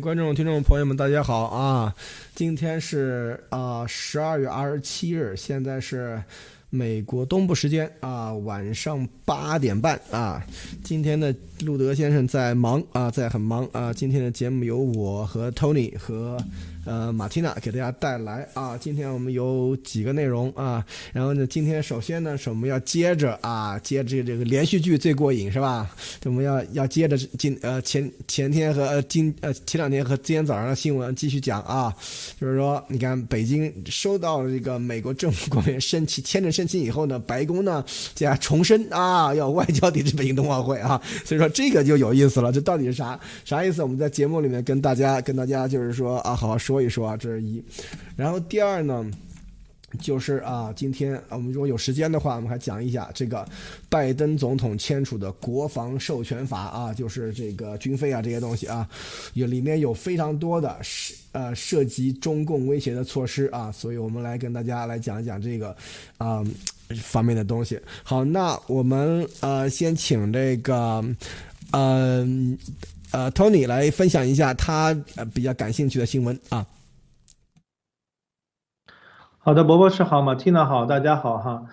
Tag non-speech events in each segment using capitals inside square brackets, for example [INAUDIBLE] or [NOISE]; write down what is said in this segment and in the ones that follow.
观众、听众朋友们，大家好啊！今天是啊十二月二十七日，现在是美国东部时间啊晚上八点半啊。今天的路德先生在忙啊，在很忙啊。今天的节目由我和 Tony 和。呃，马蒂娜给大家带来啊，今天我们有几个内容啊，然后呢，今天首先呢是我们要接着啊，接着这个连续剧最过瘾是吧？我们要要接着今呃前前天和今呃前两天和今天早上的新闻继续讲啊，就是说你看北京收到了这个美国政府官员申请签证申请以后呢，白宫呢加重申啊，要外交抵制北京冬奥会啊，所以说这个就有意思了，这到底是啥啥意思？我们在节目里面跟大家跟大家就是说啊，好好说。说一说啊，这是一，然后第二呢，就是啊，今天我们如果有时间的话，我们还讲一下这个拜登总统签署的国防授权法啊，就是这个军费啊这些东西啊，有里面有非常多的涉呃涉及中共威胁的措施啊，所以我们来跟大家来讲一讲这个啊方面的东西。好，那我们呃先请这个嗯。呃呃，Tony 来分享一下他呃比较感兴趣的新闻啊。好的，伯博士好，马蒂娜好，大家好哈。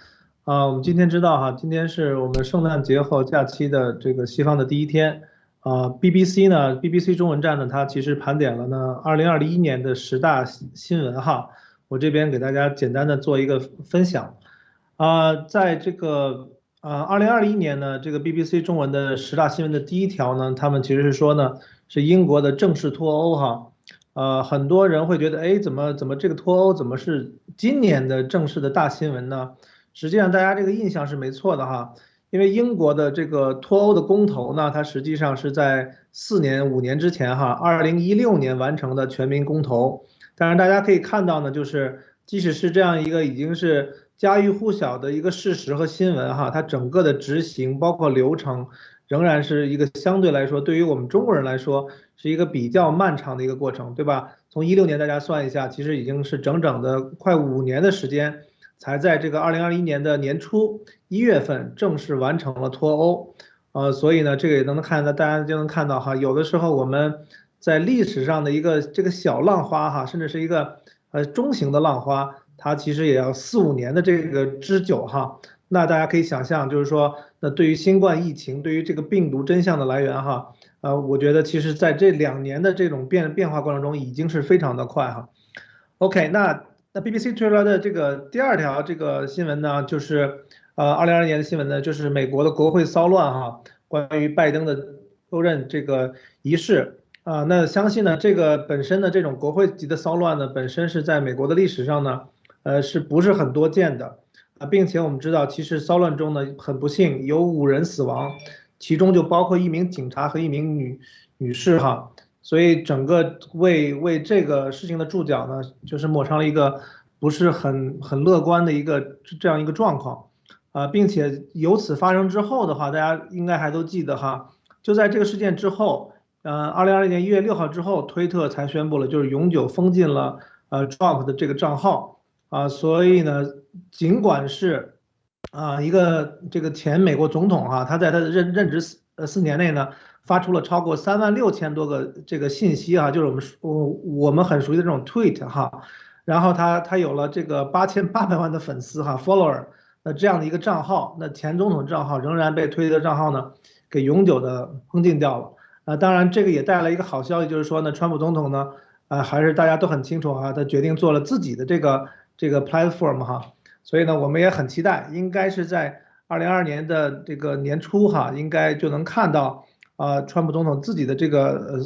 啊，我们今天知道哈，今天是我们圣诞节后假期的这个西方的第一天啊。BBC 呢，BBC 中文站呢，它其实盘点了呢二零二一年的十大新闻哈。我这边给大家简单的做一个分享啊，在这个。呃，二零二一年呢，这个 BBC 中文的十大新闻的第一条呢，他们其实是说呢，是英国的正式脱欧哈，呃，很多人会觉得，哎，怎么怎么这个脱欧怎么是今年的正式的大新闻呢？实际上大家这个印象是没错的哈，因为英国的这个脱欧的公投呢，它实际上是在四年五年之前哈，二零一六年完成的全民公投，但是大家可以看到呢，就是即使是这样一个已经是。家喻户晓的一个事实和新闻哈，它整个的执行包括流程，仍然是一个相对来说对于我们中国人来说是一个比较漫长的一个过程，对吧？从一六年大家算一下，其实已经是整整的快五年的时间，才在这个二零二一年的年初一月份正式完成了脱欧，呃，所以呢，这个也能看到，大家就能看到哈，有的时候我们在历史上的一个这个小浪花哈，甚至是一个呃中型的浪花。它其实也要四五年的这个之久哈，那大家可以想象，就是说，那对于新冠疫情，对于这个病毒真相的来源哈，呃，我觉得其实在这两年的这种变变化过程中，已经是非常的快哈。OK，那那 BBC 推出来的这个第二条这个新闻呢，就是呃，二零二二年的新闻呢，就是美国的国会骚乱哈，关于拜登的就任这个仪式。啊，那相信呢，这个本身的这种国会级的骚乱呢，本身是在美国的历史上呢。呃，是不是很多见的啊？并且我们知道，其实骚乱中呢，很不幸有五人死亡，其中就包括一名警察和一名女女士哈。所以整个为为这个事情的注脚呢，就是抹上了一个不是很很乐观的一个这样一个状况啊，并且由此发生之后的话，大家应该还都记得哈，就在这个事件之后，呃，二零二零年一月六号之后，推特才宣布了，就是永久封禁了呃 Trump 的这个账号。啊，所以呢，尽管是啊一个这个前美国总统哈，他在他的任任职四呃四年内呢，发出了超过三万六千多个这个信息哈，就是我们我我们很熟悉的这种 tweet 哈，然后他他有了这个八千八百万的粉丝哈 follower，那这样的一个账号，那前总统账号仍然被推特账号呢给永久的封禁掉了。啊，当然这个也带来一个好消息，就是说呢，川普总统呢，啊还是大家都很清楚啊，他决定做了自己的这个。这个 platform 哈，所以呢，我们也很期待，应该是在二零二二年的这个年初哈，应该就能看到啊，川普总统自己的这个呃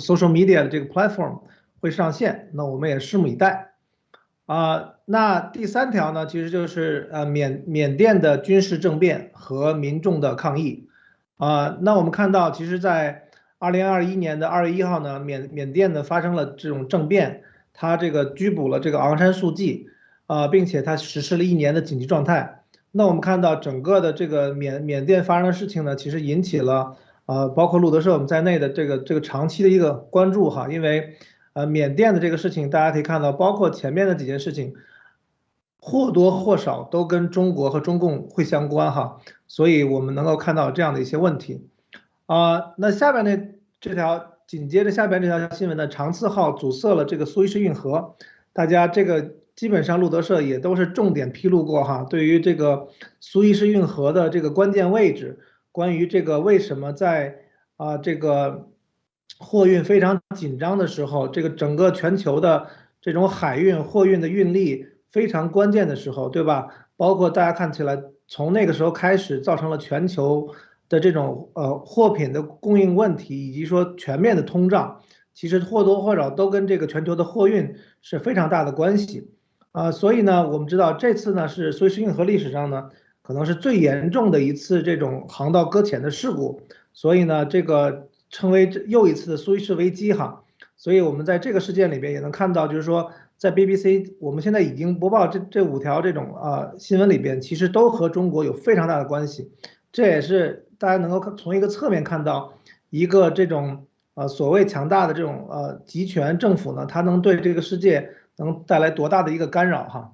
social media 的这个 platform 会上线，那我们也拭目以待啊。那第三条呢，其实就是呃缅缅甸的军事政变和民众的抗议啊。那我们看到，其实，在二零二一年的二月一号呢，缅缅甸呢发生了这种政变，他这个拘捕了这个昂山素季。啊，并且他实施了一年的紧急状态。那我们看到整个的这个缅缅甸发生的事情呢，其实引起了呃，包括路德社我们在内的这个这个长期的一个关注哈。因为呃，缅甸的这个事情，大家可以看到，包括前面的几件事情，或多或少都跟中国和中共会相关哈。所以我们能够看到这样的一些问题。啊，那下边呢这条紧接着下边这条新闻呢，长次号阻塞了这个苏伊士运河，大家这个基本上路德社也都是重点披露过哈，对于这个苏伊士运河的这个关键位置，关于这个为什么在啊这个货运非常紧张的时候，这个整个全球的这种海运货运的运力非常关键的时候，对吧？包括大家看起来从那个时候开始，造成了全球。的这种呃货品的供应问题，以及说全面的通胀，其实或多或少都跟这个全球的货运是非常大的关系啊。所以呢，我们知道这次呢是苏伊士运河历史上呢可能是最严重的一次这种航道搁浅的事故，所以呢这个称为又一次的苏伊士危机哈。所以我们在这个事件里边也能看到，就是说在 BBC 我们现在已经播报这这五条这种啊新闻里边，其实都和中国有非常大的关系，这也是。大家能够从一个侧面看到，一个这种呃所谓强大的这种呃集权政府呢，它能对这个世界能带来多大的一个干扰哈。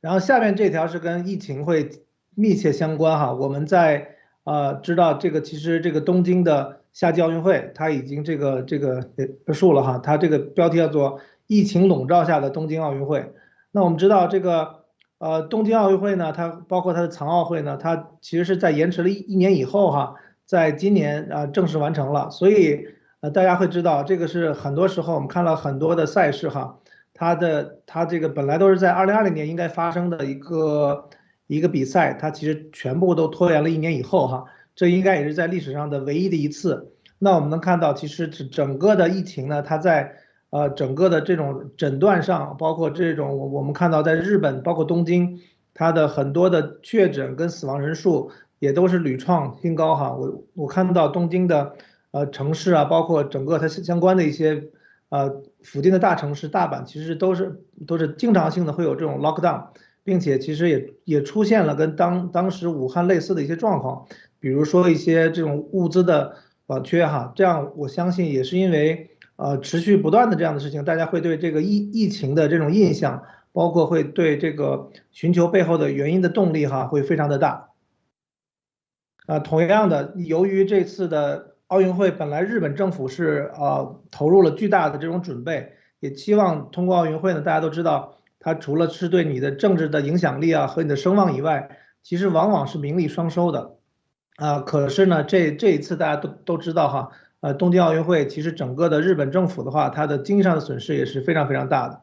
然后下面这条是跟疫情会密切相关哈。我们在呃知道这个其实这个东京的夏季奥运会它已经这个这个结束了哈，它这个标题叫做疫情笼罩下的东京奥运会。那我们知道这个。呃，东京奥运会呢，它包括它的残奥会呢，它其实是在延迟了一一年以后哈，在今年啊正式完成了。所以呃，大家会知道这个是很多时候我们看了很多的赛事哈，它的它这个本来都是在二零二零年应该发生的一个一个比赛，它其实全部都拖延了一年以后哈，这应该也是在历史上的唯一的一次。那我们能看到，其实整整个的疫情呢，它在。呃，整个的这种诊断上，包括这种我我们看到在日本，包括东京，它的很多的确诊跟死亡人数也都是屡创新高哈。我我看到东京的呃城市啊，包括整个它相关的一些呃附近的大城市，大阪其实都是都是经常性的会有这种 lockdown，并且其实也也出现了跟当当时武汉类似的一些状况，比如说一些这种物资的短缺哈。这样我相信也是因为。呃，持续不断的这样的事情，大家会对这个疫疫情的这种印象，包括会对这个寻求背后的原因的动力哈，会非常的大。啊，同样的，由于这次的奥运会本来日本政府是呃投入了巨大的这种准备，也期望通过奥运会呢，大家都知道，它除了是对你的政治的影响力啊和你的声望以外，其实往往是名利双收的。啊，可是呢，这这一次大家都都知道哈。呃，东京奥运会其实整个的日本政府的话，它的经济上的损失也是非常非常大的。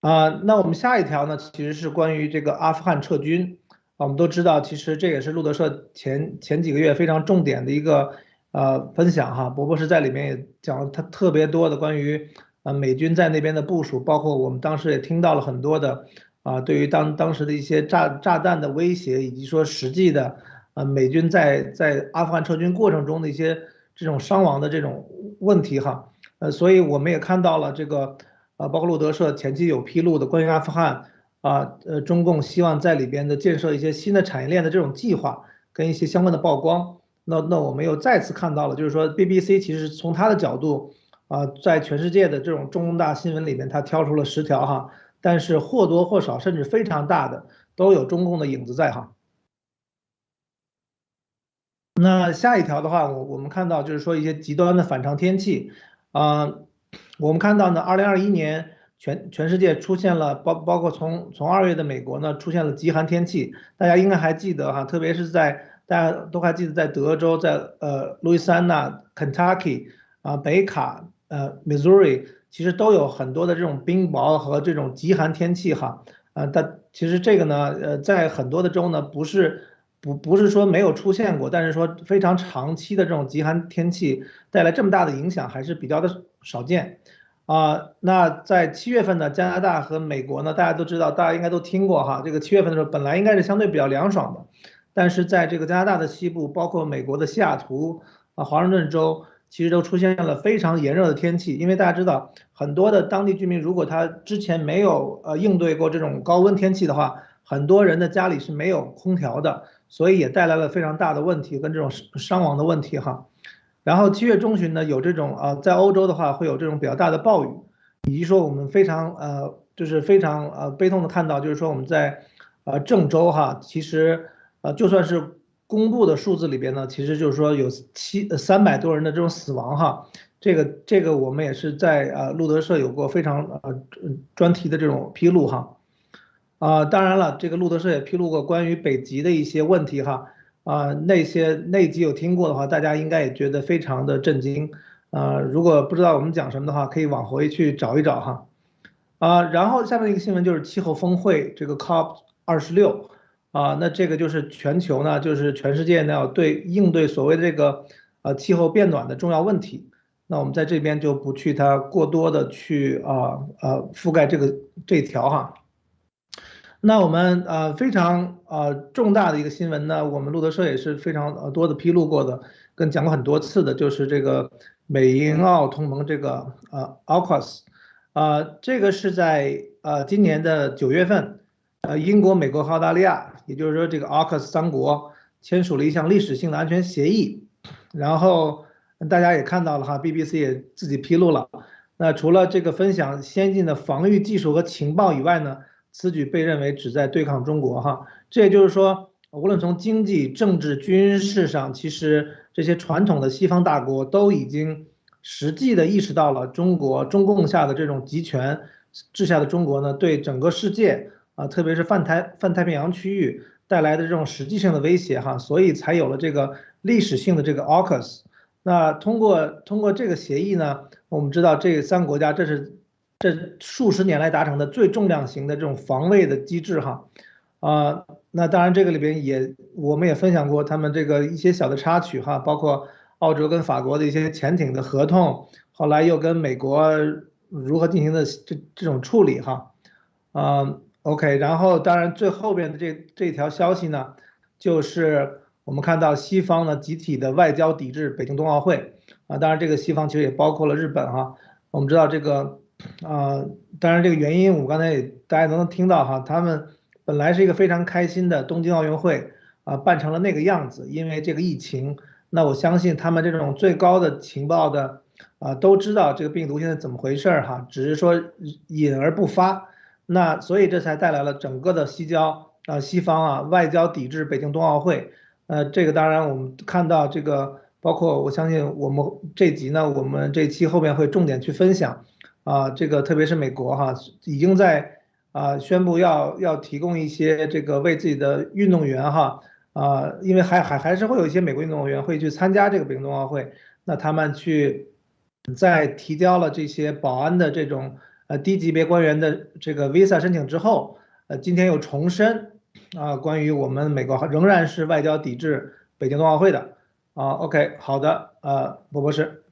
啊，那我们下一条呢，其实是关于这个阿富汗撤军。啊，我们都知道，其实这也是路德社前前几个月非常重点的一个呃分享哈。伯伯是在里面也讲了他特别多的关于呃美军在那边的部署，包括我们当时也听到了很多的啊，对于当当时的一些炸炸弹的威胁，以及说实际的。呃，美军在在阿富汗撤军过程中的一些这种伤亡的这种问题哈，呃，所以我们也看到了这个，呃，包括路德社前期有披露的关于阿富汗啊，呃，中共希望在里边的建设一些新的产业链的这种计划跟一些相关的曝光，那那我们又再次看到了，就是说 BBC 其实从他的角度啊，在全世界的这种重大新闻里面，他挑出了十条哈，但是或多或少甚至非常大的都有中共的影子在哈。那下一条的话，我我们看到就是说一些极端的反常天气，啊，我们看到呢，二零二一年全全世界出现了包包括从从二月的美国呢出现了极寒天气，大家应该还记得哈，特别是在大家都还记得在德州，在呃路易斯安那、Kentucky 啊、北卡、呃 Missouri，其实都有很多的这种冰雹和这种极寒天气哈，啊，但其实这个呢，呃，在很多的州呢不是。不不是说没有出现过，但是说非常长期的这种极寒天气带来这么大的影响还是比较的少见啊。那在七月份呢，加拿大和美国呢，大家都知道，大家应该都听过哈。这个七月份的时候本来应该是相对比较凉爽的，但是在这个加拿大的西部，包括美国的西雅图啊、华盛顿州，其实都出现了非常炎热的天气。因为大家知道，很多的当地居民如果他之前没有呃应对过这种高温天气的话，很多人的家里是没有空调的。所以也带来了非常大的问题跟这种伤亡的问题哈，然后七月中旬呢有这种呃在欧洲的话会有这种比较大的暴雨，以及说我们非常呃就是非常呃悲痛的看到就是说我们在呃郑州哈其实呃就算是公布的数字里边呢，其实就是说有七三百多人的这种死亡哈。这个这个我们也是在呃路德社有过非常呃专题的这种披露哈。啊，当然了，这个路德社也披露过关于北极的一些问题哈。啊，那些那集有听过的话，大家应该也觉得非常的震惊。啊，如果不知道我们讲什么的话，可以往回去找一找哈。啊，然后下面一个新闻就是气候峰会这个 COP 二十六。啊，那这个就是全球呢，就是全世界呢要对应对所谓的这个呃气候变暖的重要问题。那我们在这边就不去它过多的去啊呃覆盖这个这条哈。那我们呃非常呃重大的一个新闻呢，我们路德社也是非常呃多的披露过的，跟讲过很多次的，就是这个美英澳同盟这个呃 AUKUS，啊这个是在呃今年的九月份，呃英国、美国和澳大利亚，也就是说这个 AUKUS 三国签署了一项历史性的安全协议，然后大家也看到了哈，BBC 也自己披露了，那除了这个分享先进的防御技术和情报以外呢？此举被认为旨在对抗中国，哈，这也就是说，无论从经济、政治、军事上，其实这些传统的西方大国都已经实际的意识到了中国中共下的这种集权治下的中国呢，对整个世界啊，特别是泛太泛太平洋区域带来的这种实际性的威胁，哈，所以才有了这个历史性的这个 AUKUS。那通过通过这个协议呢，我们知道这三个国家这是。这数十年来达成的最重量型的这种防卫的机制，哈，啊，那当然这个里边也我们也分享过他们这个一些小的插曲，哈，包括澳洲跟法国的一些潜艇的合同，后来又跟美国如何进行的这这种处理，哈，啊，OK，然后当然最后边的这这条消息呢，就是我们看到西方呢集体的外交抵制北京冬奥会，啊，当然这个西方其实也包括了日本，哈，我们知道这个。啊，当然这个原因我刚才也大家能听到哈，他们本来是一个非常开心的东京奥运会啊，办成了那个样子，因为这个疫情。那我相信他们这种最高的情报的啊，都知道这个病毒现在怎么回事儿哈，只是说隐而不发。那所以这才带来了整个的西交啊，西方啊外交抵制北京冬奥会。呃，这个当然我们看到这个，包括我相信我们这集呢，我们这期后面会重点去分享。啊，这个特别是美国哈，已经在啊宣布要要提供一些这个为自己的运动员哈啊，因为还还还是会有一些美国运动员会去参加这个北京冬奥会，那他们去在提交了这些保安的这种呃低级别官员的这个 visa 申请之后，呃，今天又重申啊，关于我们美国仍然是外交抵制北京冬奥会的啊，OK，好的，呃，博博士。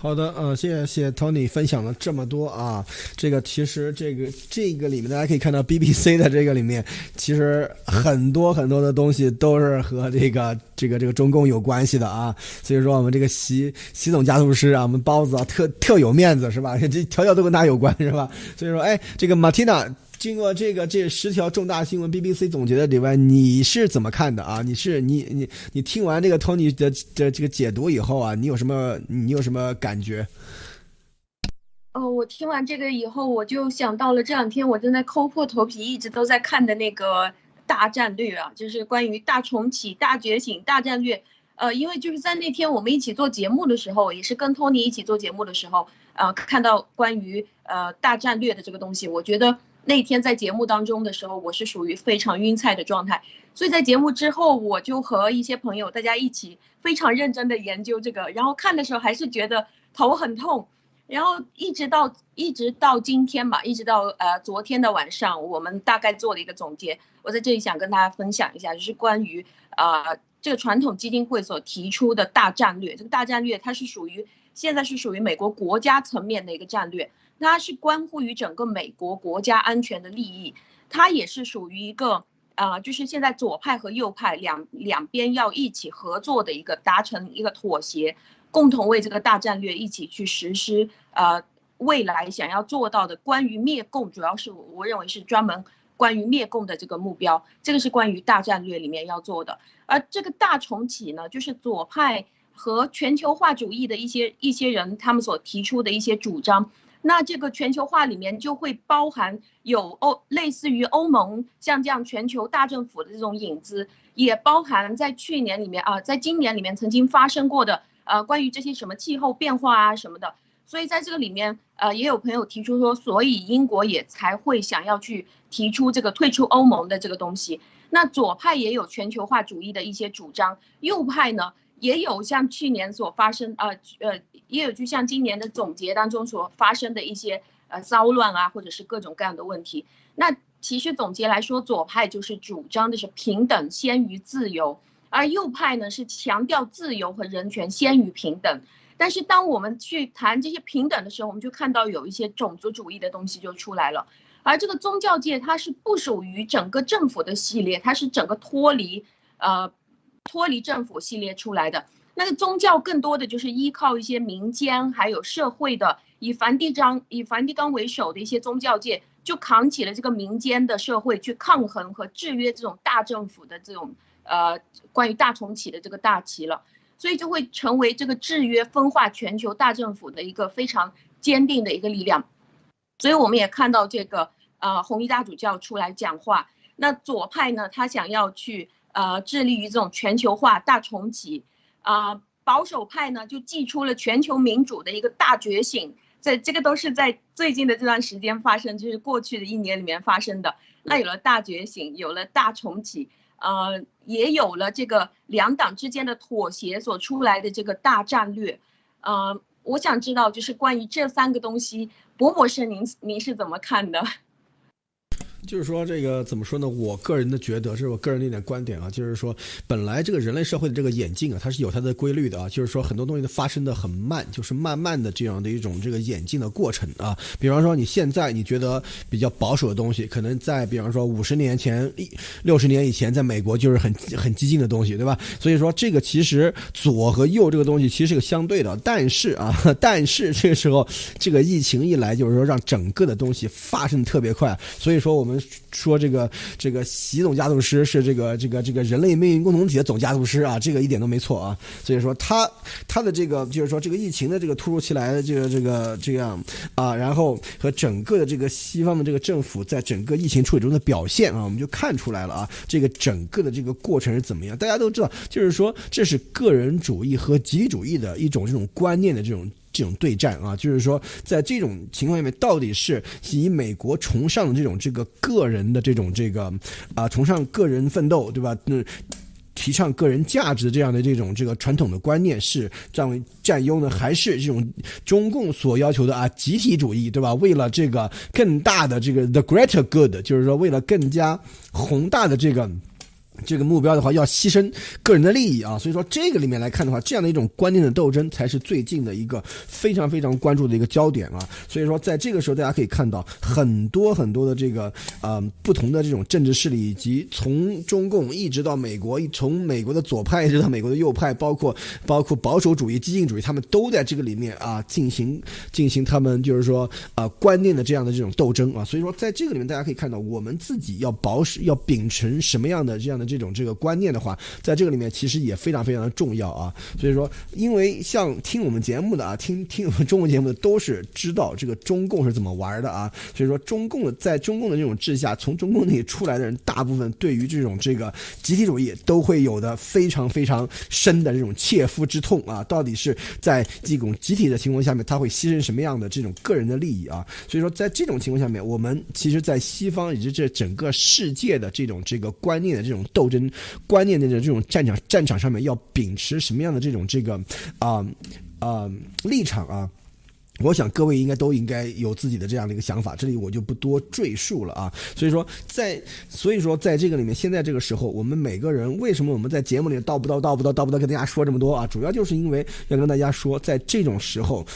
好的，呃，谢谢 Tony 分享了这么多啊。这个其实这个这个里面，大家可以看到 BBC 的这个里面，其实很多很多的东西都是和这个这个这个中共有关系的啊。所以说，我们这个习习总加速师啊，我们包子啊，特特有面子是吧？这条条都跟他有关是吧？所以说，哎，这个 Martina。经过这个这十条重大新闻，BBC 总结的里外，你是怎么看的啊？你是你你你听完这个 Tony 的的这个解读以后啊，你有什么你有什么感觉？哦，我听完这个以后，我就想到了这两天我正在抠破头皮，一直都在看的那个大战略啊，就是关于大重启、大觉醒、大战略。呃，因为就是在那天我们一起做节目的时候，也是跟 Tony 一起做节目的时候，呃，看到关于呃大战略的这个东西，我觉得。那天在节目当中的时候，我是属于非常晕菜的状态，所以在节目之后，我就和一些朋友大家一起非常认真的研究这个，然后看的时候还是觉得头很痛，然后一直到一直到今天吧，一直到呃昨天的晚上，我们大概做了一个总结，我在这里想跟大家分享一下，就是关于啊这个传统基金会所提出的大战略，这个大战略它是属于现在是属于美国国家层面的一个战略。它是关乎于整个美国国家安全的利益，它也是属于一个啊，就是现在左派和右派两两边要一起合作的一个达成一个妥协，共同为这个大战略一起去实施。呃，未来想要做到的关于灭共，主要是我认为是专门关于灭共的这个目标，这个是关于大战略里面要做的。而这个大重启呢，就是左派和全球化主义的一些一些人他们所提出的一些主张。那这个全球化里面就会包含有欧类似于欧盟像这样全球大政府的这种影子，也包含在去年里面啊，在今年里面曾经发生过的呃关于这些什么气候变化啊什么的。所以在这个里面，呃，也有朋友提出说，所以英国也才会想要去提出这个退出欧盟的这个东西。那左派也有全球化主义的一些主张，右派呢也有像去年所发生，呃呃，也有就像今年的总结当中所发生的一些呃骚乱啊，或者是各种各样的问题。那其实总结来说，左派就是主张的是平等先于自由，而右派呢是强调自由和人权先于平等。但是当我们去谈这些平等的时候，我们就看到有一些种族主义的东西就出来了。而这个宗教界它是不属于整个政府的系列，它是整个脱离呃脱离政府系列出来的。那个宗教更多的就是依靠一些民间还有社会的，以梵蒂冈以梵蒂冈为首的一些宗教界，就扛起了这个民间的社会去抗衡和制约这种大政府的这种呃关于大重启的这个大旗了。所以就会成为这个制约分化全球大政府的一个非常坚定的一个力量，所以我们也看到这个呃红衣大主教出来讲话，那左派呢他想要去呃致力于这种全球化大重启，啊保守派呢就祭出了全球民主的一个大觉醒，在这个都是在最近的这段时间发生，就是过去的一年里面发生的，那有了大觉醒，有了大重启。呃，也有了这个两党之间的妥协所出来的这个大战略，呃，我想知道就是关于这三个东西，博博士您您是怎么看的？就是说，这个怎么说呢？我个人的觉得，这是我个人的一点观点啊。就是说，本来这个人类社会的这个演进啊，它是有它的规律的啊。就是说，很多东西都发生的很慢，就是慢慢的这样的一种这个演进的过程啊。比方说，你现在你觉得比较保守的东西，可能在比方说五十年前、六十年以前，在美国就是很很激进的东西，对吧？所以说，这个其实左和右这个东西其实是个相对的。但是啊，[LAUGHS] 但是这个时候，这个疫情一来，就是说让整个的东西发生特别快。所以说，我我们。说这个这个习总加速师是这个这个这个人类命运共同体的总加速师啊，这个一点都没错啊。所以说他他的这个就是说这个疫情的这个突如其来的这个这个这样啊，然后和整个的这个西方的这个政府在整个疫情处理中的表现啊，我们就看出来了啊，这个整个的这个过程是怎么样？大家都知道，就是说这是个人主义和集体主义的一种这种观念的这种。这种对战啊，就是说，在这种情况下面，到底是以美国崇尚的这种这个个人的这种这个啊，崇尚个人奋斗，对吧？那提倡个人价值这样的这种这个传统的观念是占为占优呢，还是这种中共所要求的啊集体主义，对吧？为了这个更大的这个 the greater good，就是说为了更加宏大的这个。这个目标的话，要牺牲个人的利益啊，所以说这个里面来看的话，这样的一种观念的斗争才是最近的一个非常非常关注的一个焦点啊。所以说，在这个时候，大家可以看到很多很多的这个呃不同的这种政治势力，以及从中共一直到美国，从美国的左派一直到美国的右派，包括包括保守主义、激进主义，他们都在这个里面啊进行进行他们就是说啊观念的这样的这种斗争啊。所以说，在这个里面，大家可以看到我们自己要保守、要秉承什么样的这样的。这种这个观念的话，在这个里面其实也非常非常的重要啊。所以说，因为像听我们节目的啊，听听我们中文节目的都是知道这个中共是怎么玩的啊。所以说，中共的在中共的这种治下，从中共那里出来的人，大部分对于这种这个集体主义都会有的非常非常深的这种切肤之痛啊。到底是在这种集体的情况下面，他会牺牲什么样的这种个人的利益啊？所以说，在这种情况下面，我们其实，在西方以及这整个世界的这种这个观念的这种。斗争观念的这种战场战场上面要秉持什么样的这种这个啊啊立场啊？我想各位应该都应该有自己的这样的一个想法，这里我就不多赘述了啊。所以说，在所以说在这个里面，现在这个时候，我们每个人为什么我们在节目里叨不叨叨不叨叨不叨跟大家说这么多啊？主要就是因为要跟大家说，在这种时候，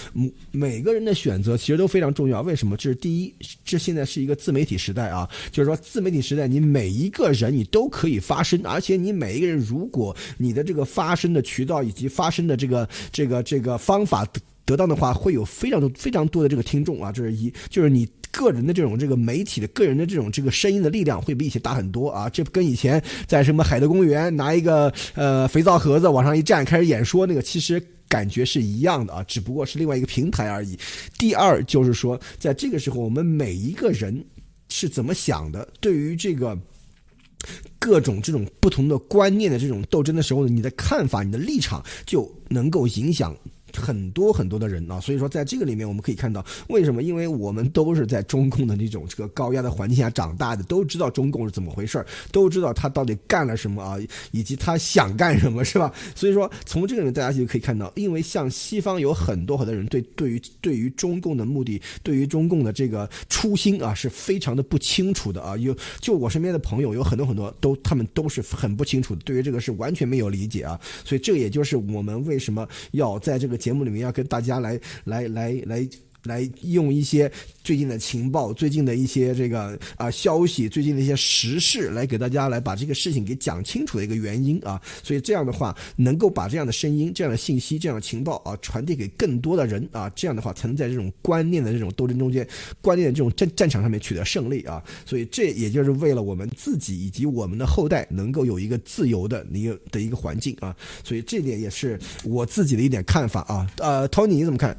每个人的选择其实都非常重要。为什么？这是第一，这现在是一个自媒体时代啊，就是说自媒体时代，你每一个人你都可以发声，而且你每一个人，如果你的这个发声的渠道以及发声的这个这个这个方法。得到的话，会有非常多、非常多的这个听众啊，这是一，就是你个人的这种这个媒体的个人的这种这个声音的力量会比以前大很多啊！这跟以前在什么海德公园拿一个呃肥皂盒子往上一站开始演说那个其实感觉是一样的啊，只不过是另外一个平台而已。第二就是说，在这个时候我们每一个人是怎么想的？对于这个。各种这种不同的观念的这种斗争的时候呢，你的看法、你的立场就能够影响。很多很多的人啊，所以说在这个里面我们可以看到，为什么？因为我们都是在中共的那种这个高压的环境下长大的，都知道中共是怎么回事都知道他到底干了什么啊，以及他想干什么，是吧？所以说从这个里面大家就可以看到，因为像西方有很多很多人对对于对于中共的目的，对于中共的这个初心啊，是非常的不清楚的啊。有就我身边的朋友有很多很多都他们都是很不清楚的，对于这个是完全没有理解啊。所以这也就是我们为什么要在这个。节目里面要跟大家来来来来来用一些最近的情报、最近的一些这个啊消息、最近的一些时事来给大家来把这个事情给讲清楚的一个原因啊，所以这样的话能够把这样的声音、这样的信息、这样的情报啊传递给更多的人啊，这样的话才能在这种观念的这种斗争中间、观念的这种战战场上面取得胜利啊，所以这也就是为了我们自己以及我们的后代能够有一个自由的一个的一个环境啊，所以这点也是我自己的一点看法啊，呃，Tony 你怎么看？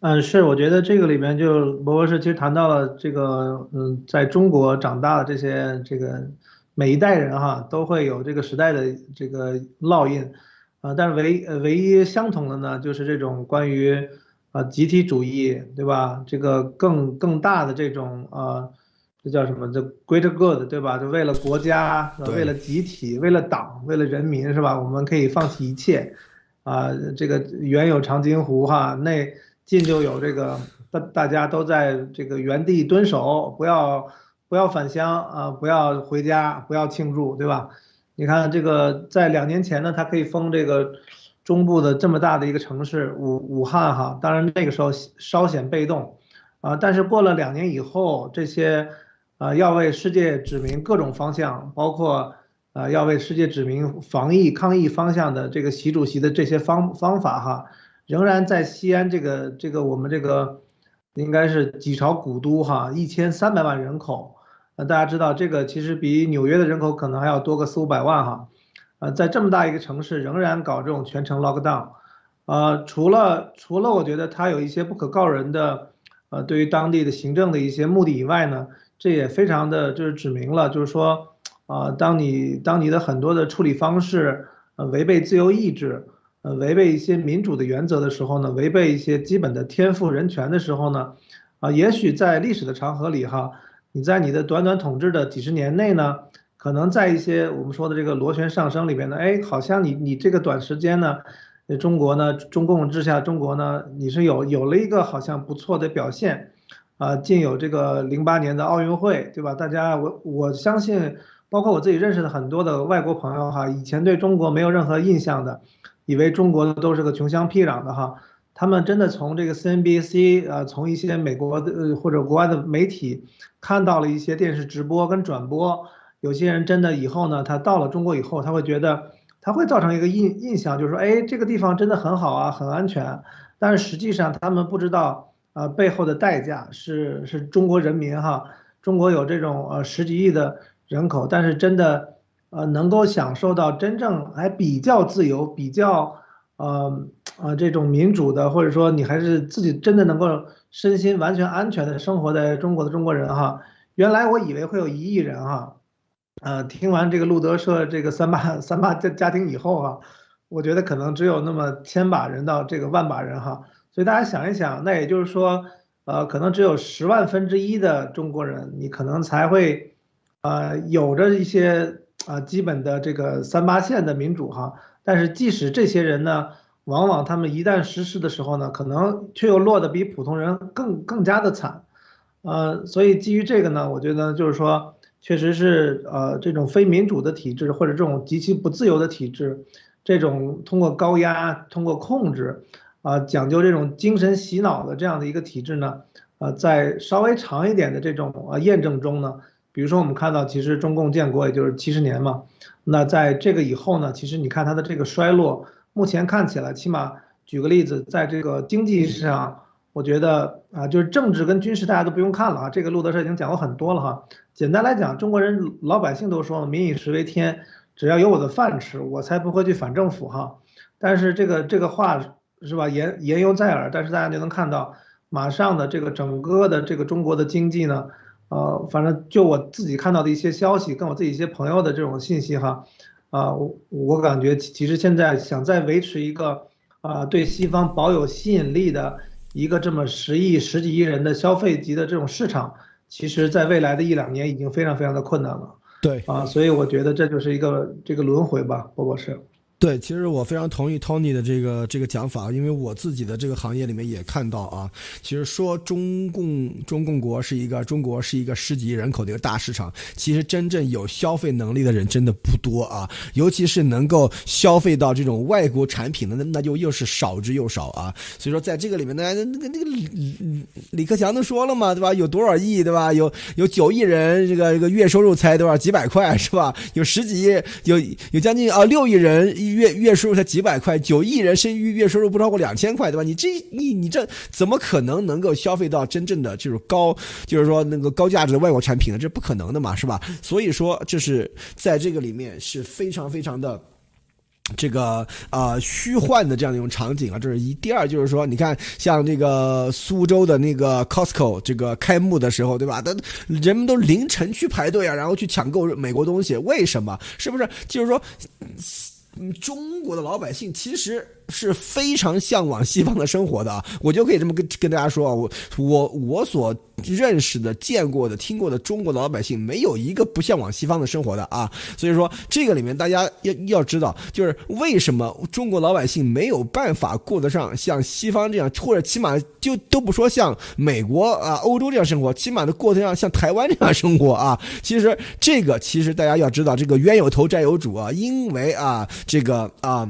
嗯，是，我觉得这个里面就博博士其实谈到了这个，嗯，在中国长大的这些这个每一代人哈，都会有这个时代的这个烙印，啊，但是唯呃唯一相同的呢，就是这种关于啊集体主义，对吧？这个更更大的这种啊，这叫什么？这 greater good，对吧？就为了国家，为了集体，为了党，为了人民，是吧？我们可以放弃一切，啊，这个原有长津湖哈那。近就有这个，大大家都在这个原地蹲守，不要不要返乡啊，不要回家，不要庆祝，对吧？你看这个，在两年前呢，它可以封这个中部的这么大的一个城市武武汉哈，当然那个时候稍显被动啊，但是过了两年以后，这些啊要为世界指明各种方向，包括啊要为世界指明防疫抗疫方向的这个习主席的这些方方法哈。仍然在西安这个这个我们这个应该是几朝古都哈，一千三百万人口，呃，大家知道这个其实比纽约的人口可能还要多个四五百万哈，呃，在这么大一个城市仍然搞这种全程 lockdown，呃，除了除了我觉得它有一些不可告人的，呃，对于当地的行政的一些目的以外呢，这也非常的就是指明了，就是说，啊，当你当你的很多的处理方式，呃，违背自由意志。呃，违背一些民主的原则的时候呢，违背一些基本的天赋人权的时候呢，啊，也许在历史的长河里哈，你在你的短短统治的几十年内呢，可能在一些我们说的这个螺旋上升里边呢，哎，好像你你这个短时间呢，中国呢，中共治下中国呢，你是有有了一个好像不错的表现，啊，竟有这个零八年的奥运会，对吧？大家我我相信，包括我自己认识的很多的外国朋友哈，以前对中国没有任何印象的。以为中国都是个穷乡僻壤的哈，他们真的从这个 CNBC 呃，从一些美国的或者国外的媒体看到了一些电视直播跟转播，有些人真的以后呢，他到了中国以后，他会觉得他会造成一个印印象，就是说，哎，这个地方真的很好啊，很安全。但是实际上他们不知道啊，背后的代价是是中国人民哈，中国有这种呃十几亿的人口，但是真的。呃，能够享受到真正还比较自由、比较呃呃这种民主的，或者说你还是自己真的能够身心完全安全的生活在中国的中国人哈，原来我以为会有一亿人哈，呃，听完这个路德社这个三八 [LAUGHS] 三八家家庭以后哈，我觉得可能只有那么千把人到这个万把人哈，所以大家想一想，那也就是说，呃，可能只有十万分之一的中国人，你可能才会呃有着一些。啊，基本的这个三八线的民主哈，但是即使这些人呢，往往他们一旦实施的时候呢，可能却又落得比普通人更更加的惨，呃，所以基于这个呢，我觉得就是说，确实是呃这种非民主的体制或者这种极其不自由的体制，这种通过高压、通过控制，啊，讲究这种精神洗脑的这样的一个体制呢，呃，在稍微长一点的这种呃验证中呢。比如说，我们看到，其实中共建国也就是七十年嘛，那在这个以后呢，其实你看它的这个衰落，目前看起来，起码举个例子，在这个经济上，我觉得啊，就是政治跟军事大家都不用看了啊，这个路德社已经讲过很多了哈。简单来讲，中国人老百姓都说了，民以食为天，只要有我的饭吃，我才不会去反政府哈。但是这个这个话是吧，言言犹在耳，但是大家就能看到，马上的这个整个的这个中国的经济呢，呃，反正就我自己看到的一些消息，跟我自己一些朋友的这种信息哈，啊，我我感觉其实现在想再维持一个啊对西方保有吸引力的。一个这么十亿、十几亿人的消费级的这种市场，其实在未来的一两年已经非常非常的困难了。对啊，所以我觉得这就是一个这个轮回吧，波博士。对，其实我非常同意 Tony 的这个这个讲法，因为我自己的这个行业里面也看到啊，其实说中共中共国是一个中国是一个十几亿人口的一个大市场，其实真正有消费能力的人真的不多啊，尤其是能够消费到这种外国产品的，那那就又是少之又少啊。所以说，在这个里面呢，那个那个李克强都说了嘛，对吧？有多少亿，对吧？有有九亿人，这个这个月收入才多少几百块，是吧？有十几亿，有有将近啊六亿人。月月收入才几百块，九亿人生育月收入不超过两千块，对吧？你这你你这怎么可能能够消费到真正的就是高，就是说那个高价值的外国产品呢？这不可能的嘛，是吧？所以说，就是在这个里面是非常非常的这个啊虚幻的这样的一种场景啊，这是一。第二就是说，你看像这个苏州的那个 Costco 这个开幕的时候，对吧？他人们都凌晨去排队啊，然后去抢购美国东西，为什么？是不是？就是说。嗯，中国的老百姓其实。是非常向往西方的生活的啊，我就可以这么跟跟大家说啊，我我我所认识的、见过的、听过的中国老百姓，没有一个不向往西方的生活的啊。所以说，这个里面大家要要知道，就是为什么中国老百姓没有办法过得上像西方这样，或者起码就都不说像美国啊、欧洲这样生活，起码的过得上像台湾这样生活啊。其实这个其实大家要知道，这个冤有头债有主啊，因为啊，这个啊。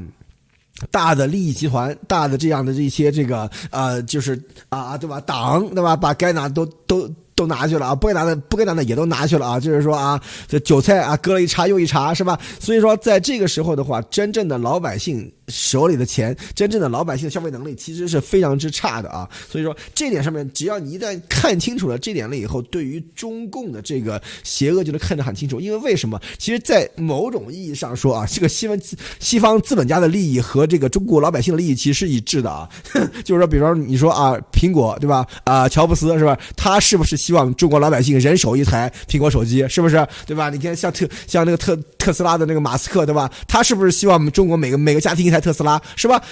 大的利益集团，大的这样的这些这个呃，就是啊，对吧？党对吧？把该拿都都都拿去了啊，不该拿的不该拿的也都拿去了啊，就是说啊，这韭菜啊，割了一茬又一茬，是吧？所以说，在这个时候的话，真正的老百姓。手里的钱，真正的老百姓的消费能力其实是非常之差的啊！所以说这点上面，只要你一旦看清楚了这点了以后，对于中共的这个邪恶就能看得很清楚。因为为什么？其实，在某种意义上说啊，这个西方西方资本家的利益和这个中国老百姓的利益其实是一致的啊。[LAUGHS] 就是说，比方说你说啊，苹果对吧？啊，乔布斯是吧？他是不是希望中国老百姓人手一台苹果手机？是不是？对吧？你看像特像那个特特斯拉的那个马斯克对吧？他是不是希望我们中国每个每个家庭一台？特斯拉是吧？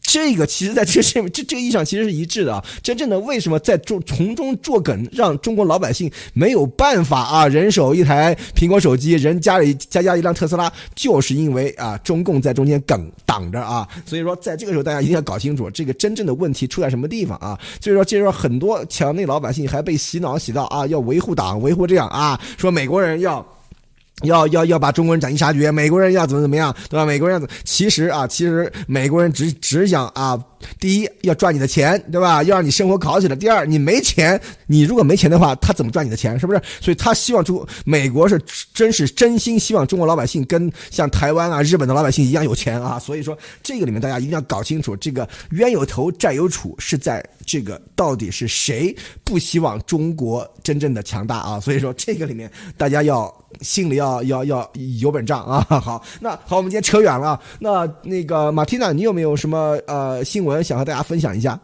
这个其实在这这，这这个意义上其实是一致的啊。真正的为什么在中从中作梗，让中国老百姓没有办法啊，人手一台苹果手机，人家里加加一辆特斯拉，就是因为啊，中共在中间梗挡着啊。所以说，在这个时候，大家一定要搞清楚这个真正的问题出在什么地方啊。所以说，这时候很多墙内老百姓还被洗脑洗到啊，要维护党，维护这样啊，说美国人要。要要要把中国人斩尽杀绝，美国人要怎么怎么样，对吧？美国人要怎其实啊，其实美国人只只想啊，第一要赚你的钱，对吧？要让你生活好起来。第二，你没钱，你如果没钱的话，他怎么赚你的钱？是不是？所以他希望中美国是真是真心希望中国老百姓跟像台湾啊、日本的老百姓一样有钱啊。所以说这个里面大家一定要搞清楚，这个冤有头债有主是在这个到底是谁不希望中国真正的强大啊？所以说这个里面大家要。心里要要要有本账啊！好，那好，我们今天扯远了。那那个马蒂娜，你有没有什么呃新闻想和大家分享一下？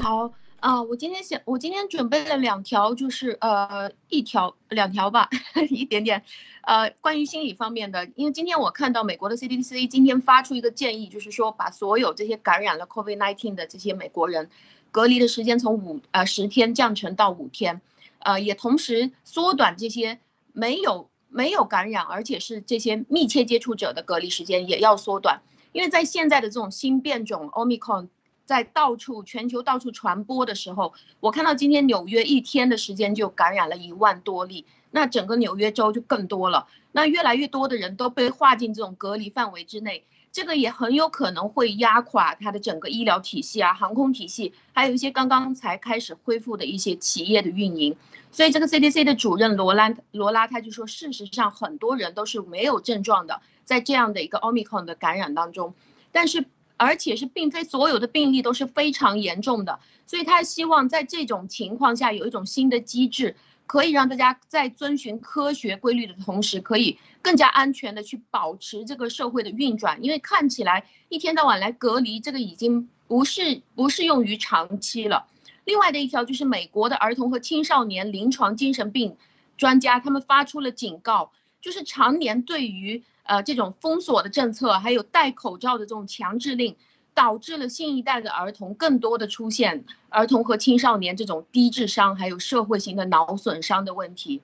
好啊，我今天想，我今天准备了两条，就是呃一条两条吧，[LAUGHS] 一点点，呃关于心理方面的。因为今天我看到美国的 CDC 今天发出一个建议，就是说把所有这些感染了 COVID-19 的这些美国人隔离的时间从五呃十天降成到五天，呃也同时缩短这些。没有没有感染，而且是这些密切接触者的隔离时间也要缩短，因为在现在的这种新变种 Omicron 在到处全球到处传播的时候，我看到今天纽约一天的时间就感染了一万多例，那整个纽约州就更多了，那越来越多的人都被划进这种隔离范围之内，这个也很有可能会压垮它的整个医疗体系啊、航空体系，还有一些刚刚才开始恢复的一些企业的运营。所以这个 CDC 的主任罗拉罗拉他就说，事实上很多人都是没有症状的，在这样的一个 Omicron 的感染当中，但是而且是并非所有的病例都是非常严重的，所以他希望在这种情况下有一种新的机制，可以让大家在遵循科学规律的同时，可以更加安全的去保持这个社会的运转。因为看起来一天到晚来隔离，这个已经不是不适用于长期了。另外的一条就是美国的儿童和青少年临床精神病专家他们发出了警告，就是常年对于。呃，这种封锁的政策，还有戴口罩的这种强制令，导致了新一代的儿童更多的出现儿童和青少年这种低智商，还有社会型的脑损伤的问题。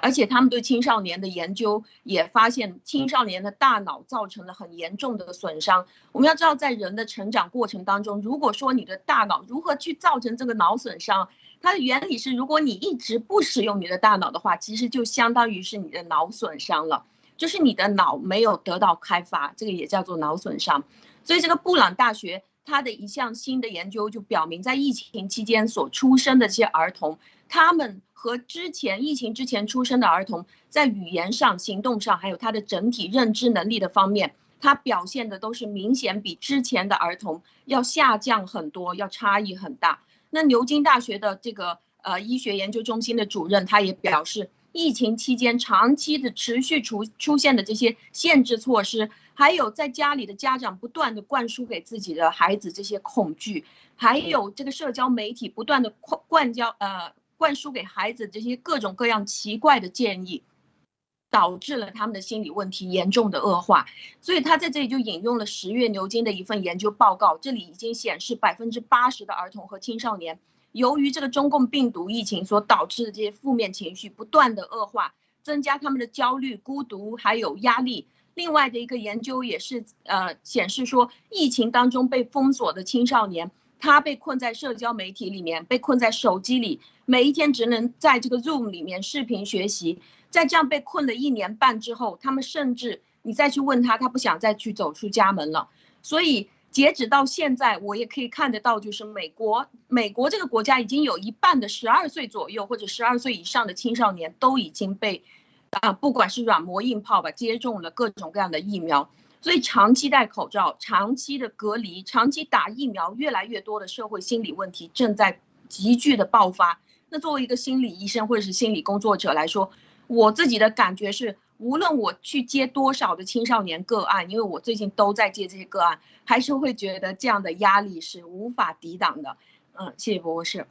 而且他们对青少年的研究也发现，青少年的大脑造成了很严重的损伤。我们要知道，在人的成长过程当中，如果说你的大脑如何去造成这个脑损伤，它的原理是，如果你一直不使用你的大脑的话，其实就相当于是你的脑损伤了。就是你的脑没有得到开发，这个也叫做脑损伤。所以这个布朗大学它的一项新的研究就表明，在疫情期间所出生的这些儿童，他们和之前疫情之前出生的儿童，在语言上、行动上，还有他的整体认知能力的方面，他表现的都是明显比之前的儿童要下降很多，要差异很大。那牛津大学的这个呃医学研究中心的主任他也表示。疫情期间长期的持续出出现的这些限制措施，还有在家里的家长不断的灌输给自己的孩子这些恐惧，还有这个社交媒体不断的灌灌交呃灌输给孩子这些各种各样奇怪的建议，导致了他们的心理问题严重的恶化。所以他在这里就引用了十月牛津的一份研究报告，这里已经显示百分之八十的儿童和青少年。由于这个中共病毒疫情所导致的这些负面情绪不断的恶化，增加他们的焦虑、孤独还有压力。另外的一个研究也是呃显示说，疫情当中被封锁的青少年，他被困在社交媒体里面，被困在手机里，每一天只能在这个 Zoom 里面视频学习。在这样被困了一年半之后，他们甚至你再去问他，他不想再去走出家门了。所以。截止到现在，我也可以看得到，就是美国，美国这个国家已经有一半的十二岁左右或者十二岁以上的青少年都已经被，啊，不管是软磨硬泡吧，接种了各种各样的疫苗。所以长期戴口罩、长期的隔离、长期打疫苗，越来越多的社会心理问题正在急剧的爆发。那作为一个心理医生或者是心理工作者来说，我自己的感觉是。无论我去接多少的青少年个案，因为我最近都在接这些个案，还是会觉得这样的压力是无法抵挡的。嗯，谢谢博士。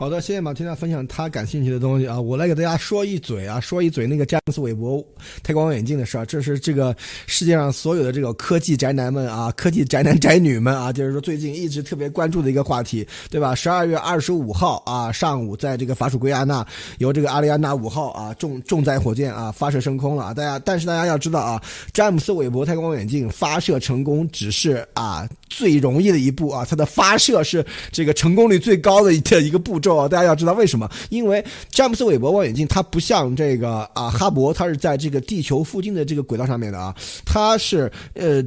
好的，谢谢马天娜分享他感兴趣的东西啊！我来给大家说一嘴啊，说一嘴那个詹姆斯韦伯太空望远镜的事儿。这是这个世界上所有的这个科技宅男们啊，科技宅男宅女们啊，就是说最近一直特别关注的一个话题，对吧？十二月二十五号啊上午，在这个法属圭亚那，由这个阿里安娜五号啊重重载火箭啊发射升空了啊！大家，但是大家要知道啊，詹姆斯韦伯太空望远镜发射成功只是啊最容易的一步啊，它的发射是这个成功率最高的的一个步骤。大家要知道为什么？因为詹姆斯韦伯望远镜它不像这个啊哈勃，它是在这个地球附近的这个轨道上面的啊，它是呃，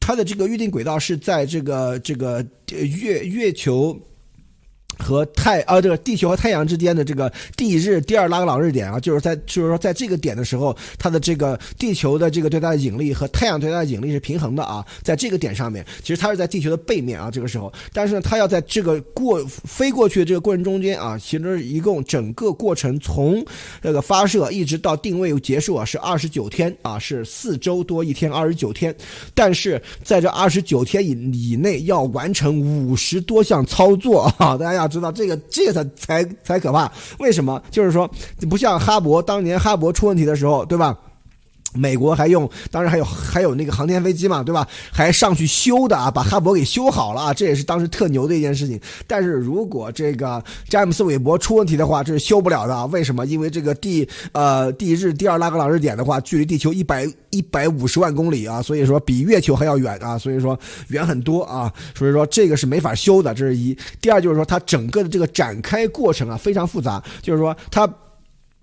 它的这个预定轨道是在这个这个月月球。和太啊，这个地球和太阳之间的这个地日第二拉格朗日点啊，就是在就是说在这个点的时候，它的这个地球的这个对它的引力和太阳对它的引力是平衡的啊，在这个点上面，其实它是在地球的背面啊，这个时候，但是呢，它要在这个过飞过去的这个过程中间啊，其实一共整个过程从这个发射一直到定位结束啊，是二十九天啊，是四周多一天，二十九天，但是在这二十九天以以内要完成五十多项操作啊，大家要要。知道这个，这个才才才可怕。为什么？就是说，不像哈勃当年哈勃出问题的时候，对吧？美国还用，当然还有还有那个航天飞机嘛，对吧？还上去修的啊，把哈勃给修好了啊，这也是当时特牛的一件事情。但是如果这个詹姆斯韦伯出问题的话，这是修不了的啊。为什么？因为这个地呃地日第二拉格朗日点的话，距离地球一百一百五十万公里啊，所以说比月球还要远啊，所以说远很多啊。所以说这个是没法修的，这是一。第二就是说它整个的这个展开过程啊非常复杂，就是说它。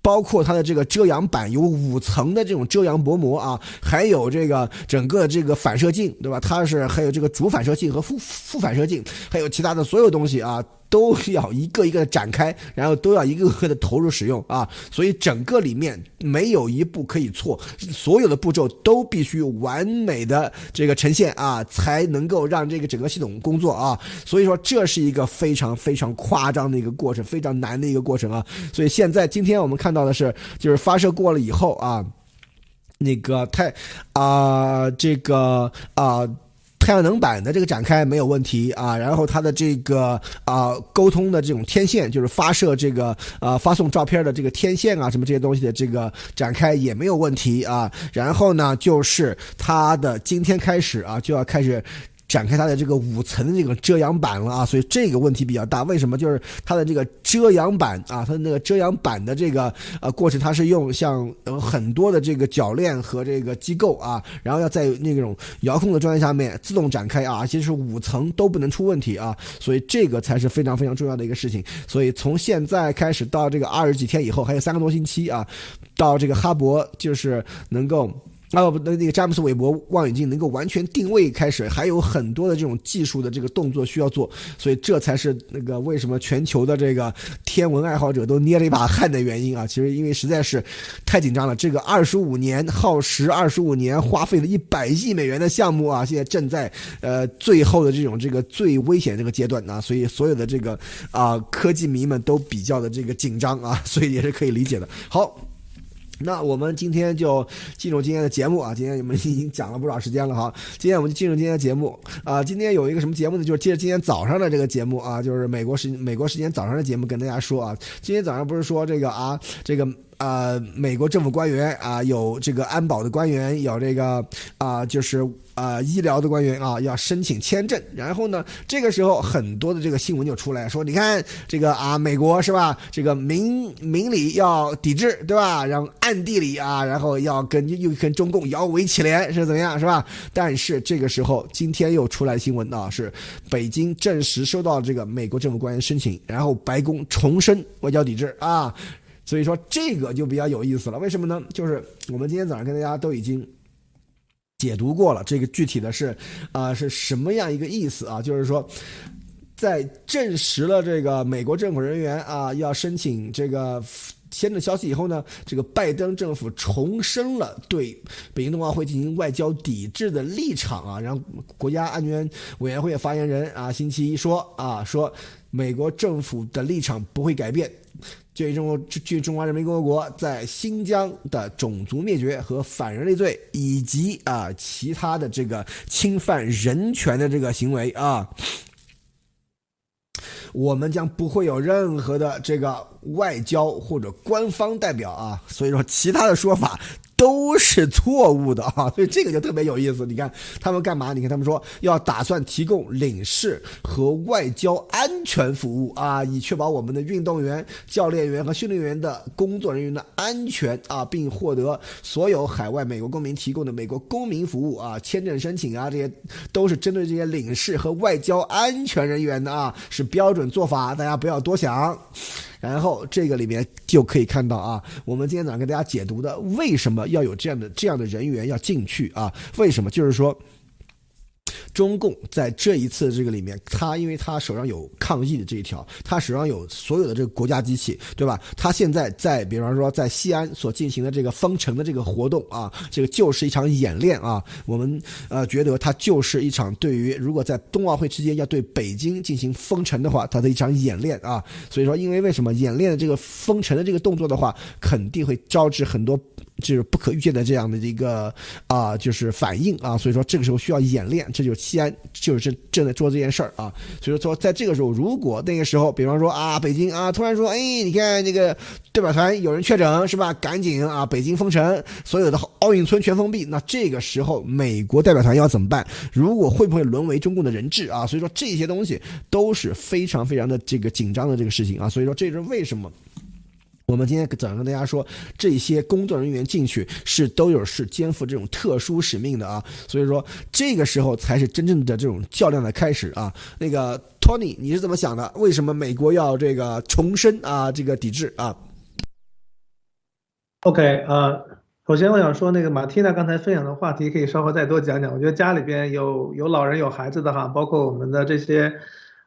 包括它的这个遮阳板有五层的这种遮阳薄膜啊，还有这个整个这个反射镜，对吧？它是还有这个主反射镜和副副反射镜，还有其他的所有东西啊。都要一个一个的展开，然后都要一个个的投入使用啊，所以整个里面没有一步可以错，所有的步骤都必须完美的这个呈现啊，才能够让这个整个系统工作啊，所以说这是一个非常非常夸张的一个过程，非常难的一个过程啊，所以现在今天我们看到的是，就是发射过了以后啊。那个太啊，这个啊，太阳能板的这个展开没有问题啊，然后它的这个啊沟通的这种天线，就是发射这个啊发送照片的这个天线啊，什么这些东西的这个展开也没有问题啊，然后呢，就是它的今天开始啊就要开始。展开它的这个五层的这个遮阳板了啊，所以这个问题比较大。为什么？就是它的这个遮阳板啊，它的那个遮阳板的这个呃过程，它是用像呃很多的这个铰链和这个机构啊，然后要在那种遥控的状态下面自动展开啊，而且是五层都不能出问题啊，所以这个才是非常非常重要的一个事情。所以从现在开始到这个二十几天以后，还有三个多星期啊，到这个哈勃就是能够。啊不，那那个詹姆斯韦伯望远镜能够完全定位开始，还有很多的这种技术的这个动作需要做，所以这才是那个为什么全球的这个天文爱好者都捏了一把汗的原因啊！其实因为实在是太紧张了，这个二十五年耗时二十五年，花费了一百亿美元的项目啊，现在正在呃最后的这种这个最危险这个阶段啊，所以所有的这个啊科技迷们都比较的这个紧张啊，所以也是可以理解的。好。那我们今天就进入今天的节目啊！今天我们已经讲了不少时间了哈，[LAUGHS] 今天我们就进入今天的节目啊！今天有一个什么节目呢？就是接着今天早上的这个节目啊，就是美国时美国时间早上的节目，跟大家说啊，今天早上不是说这个啊，这个。呃，美国政府官员啊，有这个安保的官员，有这个啊，就是啊，医疗的官员啊，要申请签证。然后呢，这个时候很多的这个新闻就出来说，你看这个啊，美国是吧？这个明明里要抵制，对吧？然后暗地里啊，然后要跟又跟中共摇尾乞怜是怎么样，是吧？但是这个时候，今天又出来新闻啊，是北京证实收到这个美国政府官员申请，然后白宫重申外交抵制啊。所以说这个就比较有意思了，为什么呢？就是我们今天早上跟大家都已经解读过了，这个具体的是啊是什么样一个意思啊？就是说，在证实了这个美国政府人员啊要申请这个签证消息以后呢，这个拜登政府重申了对北京冬奥会进行外交抵制的立场啊。然后国家安全委员会发言人啊星期一说啊说美国政府的立场不会改变。据中国据中华人民共和国在新疆的种族灭绝和反人类罪，以及啊其他的这个侵犯人权的这个行为啊，我们将不会有任何的这个外交或者官方代表啊，所以说其他的说法。都是错误的啊，[LAUGHS] 所以这个就特别有意思。你看他们干嘛？你看他们说要打算提供领事和外交安全服务啊，以确保我们的运动员、教练员和训练员的工作人员的安全啊，并获得所有海外美国公民提供的美国公民服务啊，签证申请啊，这些都是针对这些领事和外交安全人员的啊，是标准做法，大家不要多想。然后这个里面就可以看到啊，我们今天早上给大家解读的，为什么要有这样的这样的人员要进去啊？为什么？就是说。中共在这一次这个里面，他因为他手上有抗疫的这一条，他手上有所有的这个国家机器，对吧？他现在在，比方说在西安所进行的这个封城的这个活动啊，这个就是一场演练啊。我们呃觉得它就是一场对于如果在冬奥会期间要对北京进行封城的话，它的一场演练啊。所以说，因为为什么演练的这个封城的这个动作的话，肯定会招致很多。就是不可预见的这样的一个啊，就是反应啊，所以说这个时候需要演练，这就西安就是正正在做这件事儿啊，所以说在这个时候，如果那个时候，比方说啊，北京啊，突然说，哎，你看那个代表团有人确诊是吧？赶紧啊，北京封城，所有的奥运村全封闭，那这个时候美国代表团要怎么办？如果会不会沦为中共的人质啊？所以说这些东西都是非常非常的这个紧张的这个事情啊，所以说这是为什么。我们今天早上跟大家说，这些工作人员进去是都有是肩负这种特殊使命的啊，所以说这个时候才是真正的这种较量的开始啊。那个 Tony，你是怎么想的？为什么美国要这个重申啊这个抵制啊？OK 啊，首先我想说，那个马蒂娜刚才分享的话题可以稍后再多讲讲。我觉得家里边有有老人有孩子的哈，包括我们的这些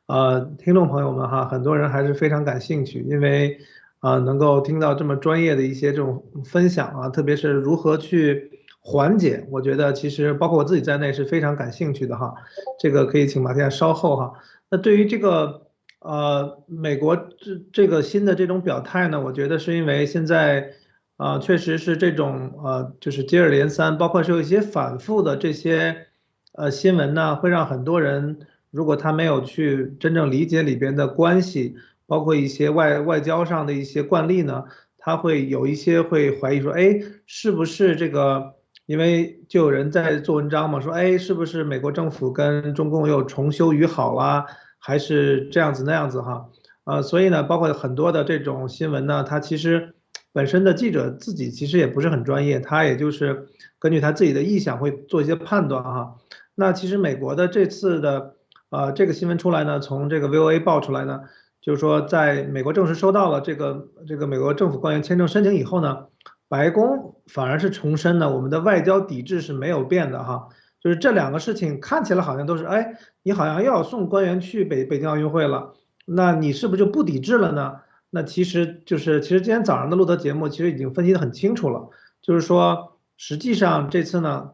呃，听众朋友们哈，很多人还是非常感兴趣，因为啊，能够听到这么专业的一些这种分享啊，特别是如何去缓解，我觉得其实包括我自己在内是非常感兴趣的哈。这个可以请马天稍后哈。那对于这个呃美国这这个新的这种表态呢，我觉得是因为现在啊确实是这种呃就是接二连三，包括是有一些反复的这些呃新闻呢，会让很多人。如果他没有去真正理解里边的关系，包括一些外外交上的一些惯例呢，他会有一些会怀疑说，哎，是不是这个？因为就有人在做文章嘛，说，哎，是不是美国政府跟中共又重修于好啦，还是这样子那样子哈？呃，所以呢，包括很多的这种新闻呢，他其实本身的记者自己其实也不是很专业，他也就是根据他自己的意向会做一些判断哈。那其实美国的这次的。呃，这个新闻出来呢，从这个 VOA 爆出来呢，就是说，在美国正式收到了这个这个美国政府官员签证申请以后呢，白宫反而是重申呢，我们的外交抵制是没有变的哈，就是这两个事情看起来好像都是，哎，你好像又要送官员去北北京奥运会了，那你是不是就不抵制了呢？那其实就是，其实今天早上的录的节目其实已经分析的很清楚了，就是说，实际上这次呢，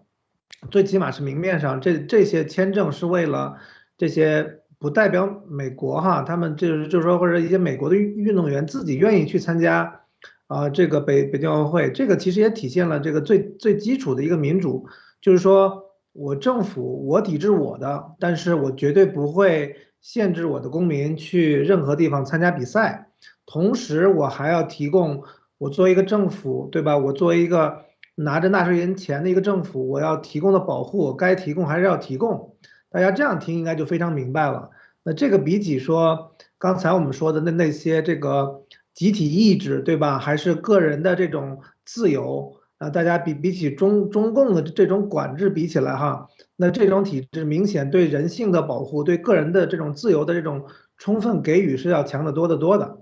最起码是明面上这这些签证是为了。这些不代表美国哈，他们就是就是说，或者一些美国的运动员自己愿意去参加啊，这个北北京奥运会，这个其实也体现了这个最最基础的一个民主，就是说我政府我抵制我的，但是我绝对不会限制我的公民去任何地方参加比赛，同时我还要提供我作为一个政府，对吧？我作为一个拿着纳税人钱的一个政府，我要提供的保护，该提供还是要提供。大家这样听应该就非常明白了。那这个比起说刚才我们说的那那些这个集体意志，对吧？还是个人的这种自由啊？大家比比起中中共的这种管制比起来哈，那这种体制明显对人性的保护、对个人的这种自由的这种充分给予是要强得多得多的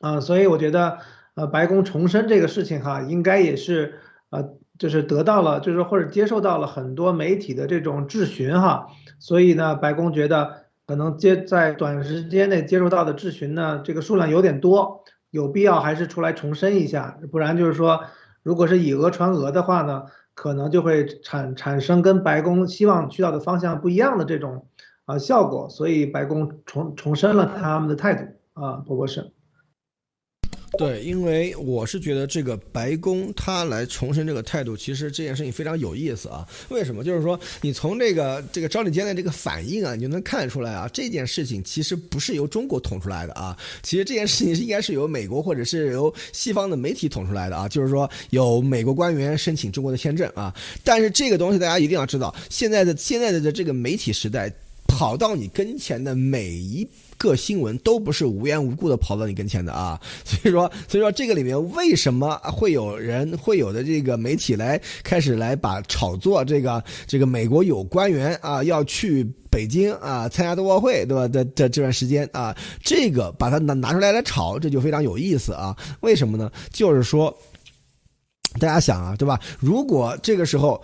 啊。所以我觉得呃，白宫重申这个事情哈，应该也是呃，就是得到了，就是或者接受到了很多媒体的这种质询哈。所以呢，白宫觉得可能接在短时间内接触到的质询呢，这个数量有点多，有必要还是出来重申一下，不然就是说，如果是以讹传讹的话呢，可能就会产产生跟白宫希望去到的方向不一样的这种啊效果，所以白宫重重申了他们的态度啊，博博士。对，因为我是觉得这个白宫他来重申这个态度，其实这件事情非常有意思啊。为什么？就是说你从这个这个赵立坚的这个反应啊，你就能看出来啊，这件事情其实不是由中国捅出来的啊。其实这件事情应该是由美国或者是由西方的媒体捅出来的啊。就是说有美国官员申请中国的签证啊，但是这个东西大家一定要知道，现在的现在的这个媒体时代，跑到你跟前的每一。各新闻都不是无缘无故的跑到你跟前的啊，[LAUGHS] 所以说，所以说这个里面为什么会有人会有的这个媒体来开始来把炒作这个这个美国有官员啊要去北京啊参加冬奥会对吧？的的这段时间啊，这个把它拿拿出来来炒，这就非常有意思啊。为什么呢？就是说，大家想啊，对吧？如果这个时候。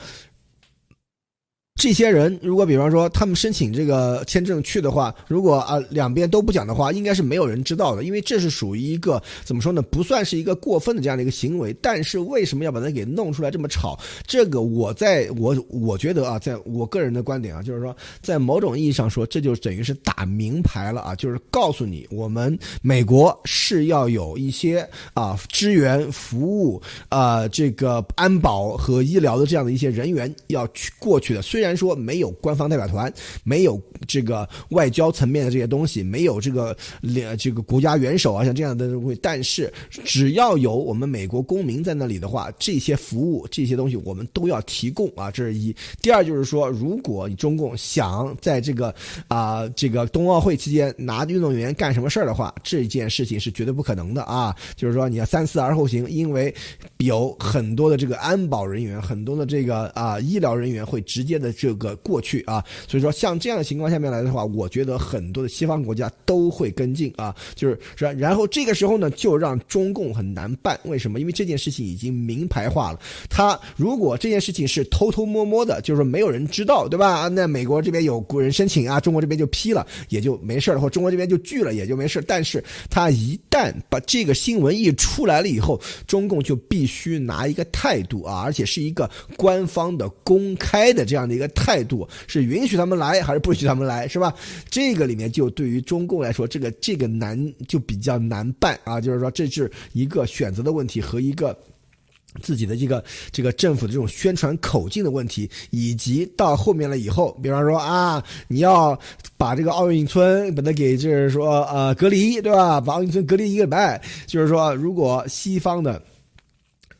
这些人如果比方说他们申请这个签证去的话，如果啊两边都不讲的话，应该是没有人知道的，因为这是属于一个怎么说呢？不算是一个过分的这样的一个行为。但是为什么要把它给弄出来这么吵？这个我在我我觉得啊，在我个人的观点啊，就是说，在某种意义上说，这就等于是打明牌了啊，就是告诉你，我们美国是要有一些啊支援服务啊这个安保和医疗的这样的一些人员要去过去的，虽然。说没有官方代表团，没有这个外交层面的这些东西，没有这个领这个国家元首啊，像这样的东西，但是只要有我们美国公民在那里的话，这些服务这些东西我们都要提供啊，这是一。第二就是说，如果你中共想在这个啊这个冬奥会期间拿运动员干什么事儿的话，这件事情是绝对不可能的啊。就是说你要三思而后行，因为有很多的这个安保人员，很多的这个啊医疗人员会直接的。这个过去啊。所以说，像这样的情况下面来的话，我觉得很多的西方国家都会跟进啊，就是然然后这个时候呢，就让中共很难办。为什么？因为这件事情已经明牌化了。他如果这件事情是偷偷摸摸的，就是没有人知道，对吧？那美国这边有国人申请啊，中国这边就批了，也就没事了，或中国这边就拒了，也就没事。但是他一旦把这个新闻一出来了以后，中共就必须拿一个态度啊，而且是一个官方的、公开的这样的一个态度，是允许他们来还是不许他们来，是吧？这个里面就对于中共来说，这个这个难就比较难办啊，就是说这是一个选择的问题和一个。自己的这个这个政府的这种宣传口径的问题，以及到后面了以后，比方说啊，你要把这个奥运村把它给就是说呃隔离，对吧？把奥运村隔离一个礼拜，就是说如果西方的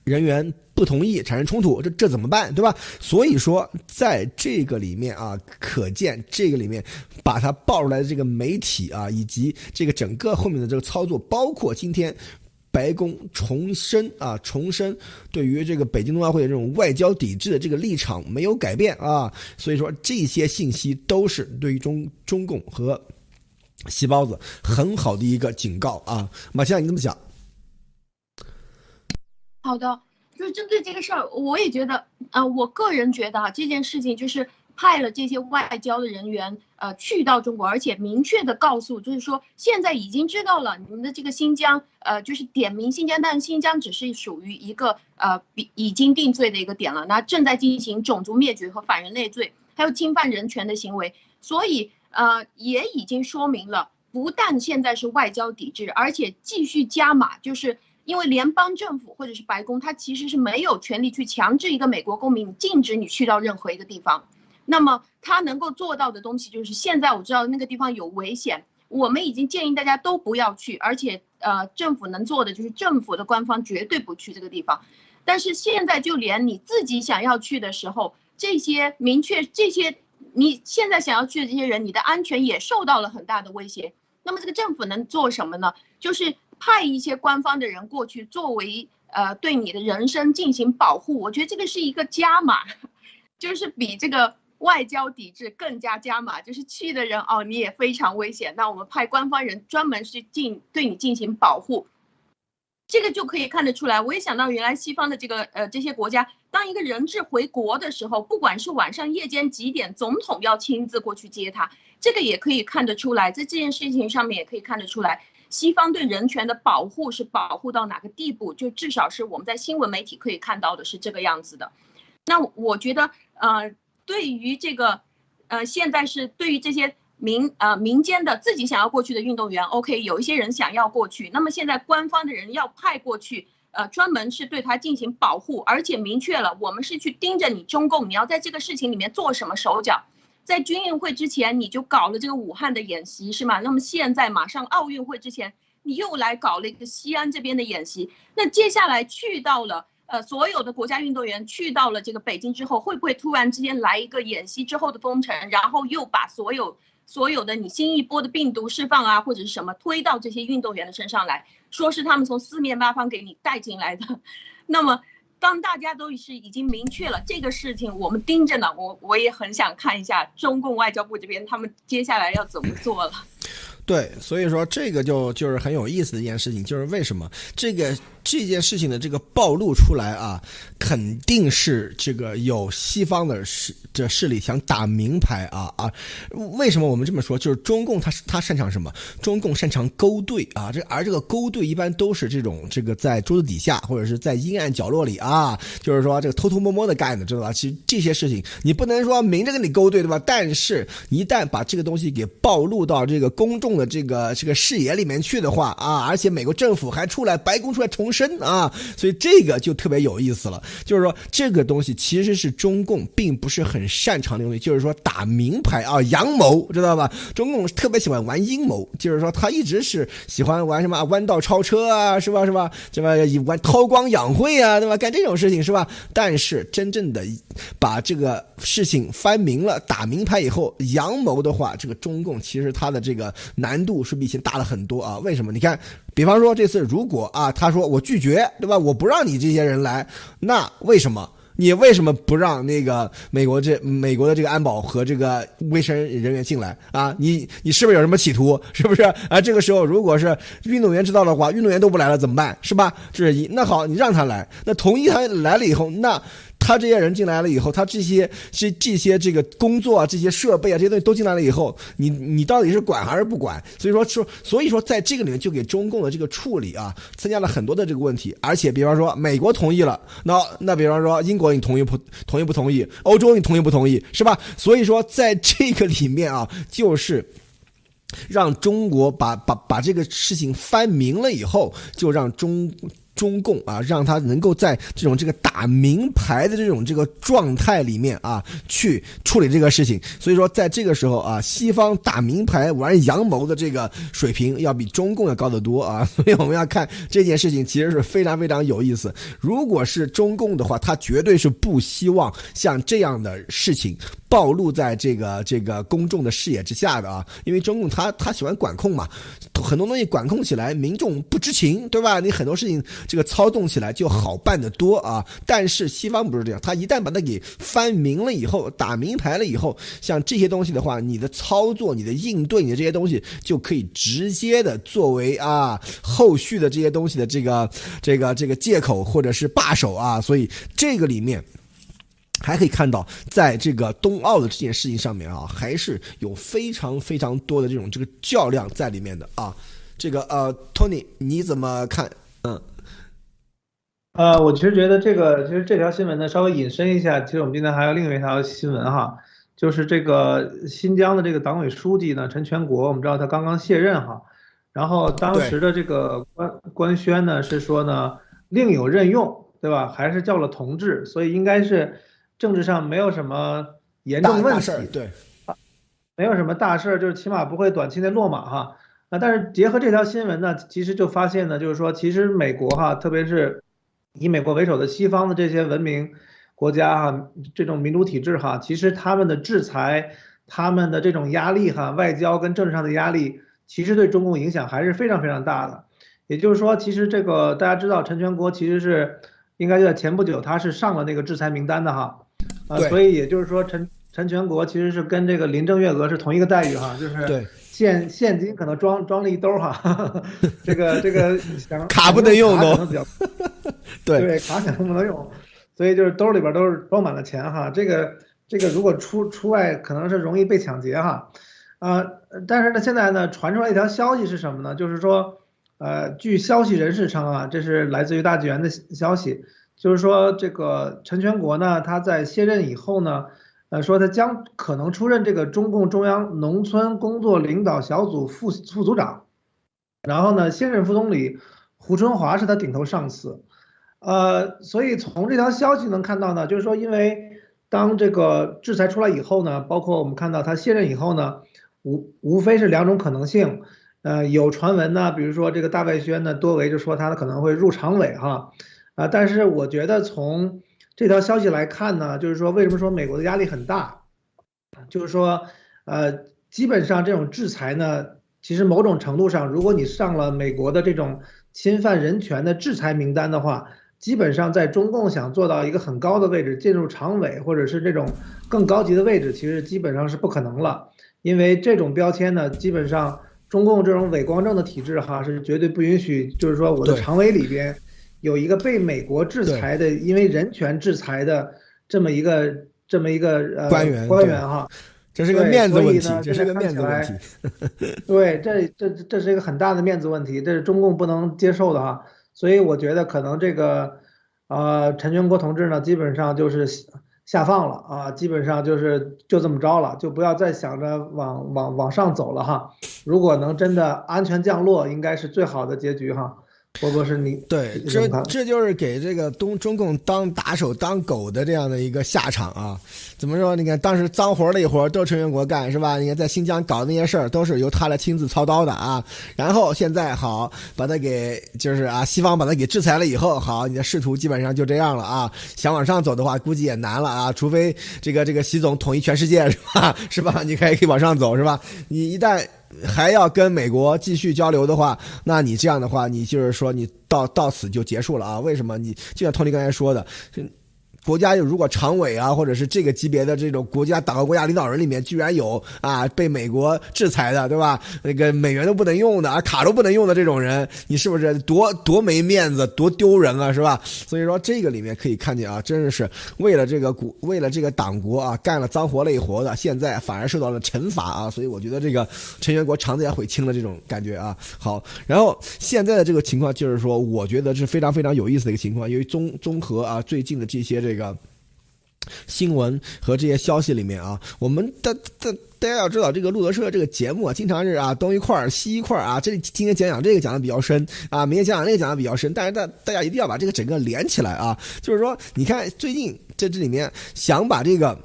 人员不同意产生冲突，这这怎么办，对吧？所以说在这个里面啊，可见这个里面把它爆出来的这个媒体啊，以及这个整个后面的这个操作，包括今天。白宫重申啊，重申对于这个北京冬奥会的这种外交抵制的这个立场没有改变啊，所以说这些信息都是对于中中共和细包子很好的一个警告啊。马先生，你怎么想？好的，就是针对这个事儿，我也觉得啊，我个人觉得啊，这件事情就是。派了这些外交的人员，呃，去到中国，而且明确的告诉，就是说现在已经知道了你们的这个新疆，呃，就是点名新疆，但是新疆只是属于一个呃比已经定罪的一个点了，那正在进行种族灭绝和反人类罪，还有侵犯人权的行为，所以呃也已经说明了，不但现在是外交抵制，而且继续加码，就是因为联邦政府或者是白宫，它其实是没有权利去强制一个美国公民禁止你去到任何一个地方。那么他能够做到的东西就是，现在我知道那个地方有危险，我们已经建议大家都不要去，而且呃，政府能做的就是政府的官方绝对不去这个地方。但是现在就连你自己想要去的时候，这些明确这些你现在想要去的这些人，你的安全也受到了很大的威胁。那么这个政府能做什么呢？就是派一些官方的人过去，作为呃对你的人身进行保护。我觉得这个是一个加码，[LAUGHS] 就是比这个。外交抵制更加加码，就是去的人哦，你也非常危险。那我们派官方人专门去进对你进行保护，这个就可以看得出来。我也想到原来西方的这个呃这些国家，当一个人质回国的时候，不管是晚上夜间几点，总统要亲自过去接他，这个也可以看得出来。在这件事情上面也可以看得出来，西方对人权的保护是保护到哪个地步？就至少是我们在新闻媒体可以看到的是这个样子的。那我觉得呃。对于这个，呃，现在是对于这些民呃民间的自己想要过去的运动员，OK，有一些人想要过去，那么现在官方的人要派过去，呃，专门是对他进行保护，而且明确了我们是去盯着你中共，你要在这个事情里面做什么手脚，在军运会之前你就搞了这个武汉的演习是吗？那么现在马上奥运会之前你又来搞了一个西安这边的演习，那接下来去到了。呃，所有的国家运动员去到了这个北京之后，会不会突然之间来一个演习之后的封城，然后又把所有所有的你新一波的病毒释放啊，或者是什么推到这些运动员的身上来，说是他们从四面八方给你带进来的？[LAUGHS] 那么，当大家都是已经明确了这个事情，我们盯着呢，我我也很想看一下中共外交部这边他们接下来要怎么做了。对，所以说这个就就是很有意思的一件事情，就是为什么这个。这件事情的这个暴露出来啊，肯定是这个有西方的势这势力想打明牌啊啊！为什么我们这么说？就是中共他他擅长什么？中共擅长勾兑啊！这而这个勾兑一般都是这种这个在桌子底下或者是在阴暗角落里啊，就是说这个偷偷摸摸的干的，知道吧？其实这些事情你不能说明着跟你勾兑，对吧？但是一旦把这个东西给暴露到这个公众的这个这个视野里面去的话啊，而且美国政府还出来，白宫出来重。深啊，所以这个就特别有意思了。就是说，这个东西其实是中共并不是很擅长的东西，就是说打明牌啊，阳谋，知道吧？中共特别喜欢玩阴谋，就是说他一直是喜欢玩什么弯道超车啊，是吧？是吧？什么玩韬光养晦啊，对吧？干这种事情是吧？但是真正的把这个事情翻明了，打明牌以后，阳谋的话，这个中共其实它的这个难度是比以前大了很多啊。为什么？你看。比方说这次如果啊，他说我拒绝，对吧？我不让你这些人来，那为什么？你为什么不让那个美国这美国的这个安保和这个卫生人员进来啊？你你是不是有什么企图？是不是啊？这个时候如果是运动员知道的话，运动员都不来了怎么办？是吧？这是一。那好，你让他来，那同意他来了以后，那。他这些人进来了以后，他这些这这些这个工作啊，这些设备啊，这些东西都进来了以后，你你到底是管还是不管？所以说说，所以说在这个里面就给中共的这个处理啊，增加了很多的这个问题。而且，比方说美国同意了，那那比方说英国你同意不同意不同意？欧洲你同意不同意？是吧？所以说在这个里面啊，就是让中国把把把这个事情翻明了以后，就让中。中共啊，让他能够在这种这个打明牌的这种这个状态里面啊，去处理这个事情。所以说，在这个时候啊，西方打明牌玩阳谋的这个水平要比中共要高得多啊。[LAUGHS] 所以我们要看这件事情，其实是非常非常有意思。如果是中共的话，他绝对是不希望像这样的事情。暴露在这个这个公众的视野之下的啊，因为中共他他喜欢管控嘛，很多东西管控起来民众不知情，对吧？你很多事情这个操纵起来就好办得多啊。但是西方不是这样，他一旦把它给翻明了以后，打明牌了以后，像这些东西的话，你的操作、你的应对、你的这些东西就可以直接的作为啊后续的这些东西的这个这个这个借口或者是罢手啊。所以这个里面。还可以看到，在这个冬奥的这件事情上面啊，还是有非常非常多的这种这个较量在里面的啊。这个呃，Tony，你怎么看？嗯，呃，我其实觉得这个，其实这条新闻呢，稍微引申一下，其实我们今天还有另外一条新闻哈，就是这个新疆的这个党委书记呢，陈全国，我们知道他刚刚卸任哈，然后当时的这个官官宣呢是说呢，另有任用，对吧？还是叫了同志，所以应该是。政治上没有什么严重问题，对，没有什么大事儿，就是起码不会短期内落马哈。啊，但是结合这条新闻呢，其实就发现呢，就是说，其实美国哈，特别是以美国为首的西方的这些文明国家哈，这种民主体制哈，其实他们的制裁、他们的这种压力哈，外交跟政治上的压力，其实对中共影响还是非常非常大的。也就是说，其实这个大家知道，陈全国其实是应该就在前不久，他是上了那个制裁名单的哈。啊，所以也就是说，陈陈全国其实是跟这个林郑月娥是同一个待遇哈，就是现现金可能装装了一兜哈，[LAUGHS] 这个这个 [LAUGHS] 卡不能用都，对对，卡可能不能用，所以就是兜里边都是装满了钱哈，这个这个如果出出外可能是容易被抢劫哈，啊，但是呢现在呢传出来一条消息是什么呢？就是说，呃，据消息人士称啊，这是来自于大纪元的消息。就是说，这个陈全国呢，他在卸任以后呢，呃，说他将可能出任这个中共中央农村工作领导小组副副组长，然后呢，现任副总理胡春华是他顶头上司，呃，所以从这条消息能看到呢，就是说，因为当这个制裁出来以后呢，包括我们看到他卸任以后呢，无无非是两种可能性，呃，有传闻呢，比如说这个大外宣呢，多维就说他可能会入常委哈。啊，但是我觉得从这条消息来看呢，就是说为什么说美国的压力很大，就是说，呃，基本上这种制裁呢，其实某种程度上，如果你上了美国的这种侵犯人权的制裁名单的话，基本上在中共想做到一个很高的位置，进入常委或者是这种更高级的位置，其实基本上是不可能了，因为这种标签呢，基本上中共这种伪光正的体制哈，是绝对不允许，就是说我的常委里边。有一个被美国制裁的，因为人权制裁的这么一个这么一个呃官员官员哈，这是个面子问题，这是个面子问题。[LAUGHS] 对，这这这是一个很大的面子问题，这是中共不能接受的哈。所以我觉得可能这个呃陈全国同志呢，基本上就是下放了啊，基本上就是就这么着了，就不要再想着往往往上走了哈。如果能真的安全降落，应该是最好的结局哈。波波是你对，这这就是给这个东中共当打手当狗的这样的一个下场啊！怎么说？你看当时脏活累活都是陈全国干是吧？你看在新疆搞的那些事儿都是由他来亲自操刀的啊！然后现在好把他给就是啊，西方把他给制裁了以后，好你的仕途基本上就这样了啊！想往上走的话，估计也难了啊！除非这个这个习总统一全世界是吧？是吧？[LAUGHS] 你可以可以往上走是吧？你一旦。还要跟美国继续交流的话，那你这样的话，你就是说你到到此就结束了啊？为什么？你就像托尼刚才说的，国家有如果常委啊，或者是这个级别的这种国家党和国家领导人里面，居然有啊被美国制裁的，对吧？那个美元都不能用的啊，卡都不能用的这种人，你是不是多多没面子，多丢人啊，是吧？[LAUGHS] 所以说这个里面可以看见啊，真的是为了这个国，为了这个党国啊，干了脏活累活的，现在反而受到了惩罚啊。所以我觉得这个成员国肠子也悔青了这种感觉啊。好，然后现在的这个情况就是说，我觉得是非常非常有意思的一个情况，因为综综合啊最近的这些这。这个新闻和这些消息里面啊，我们大大大家要知道，这个路德社这个节目啊，经常是啊东一块儿西一块儿啊。这里今天讲讲这个讲的比较深啊，明天讲讲那个讲的比较深。但是大大家一定要把这个整个连起来啊，就是说，你看最近这这里面想把这个。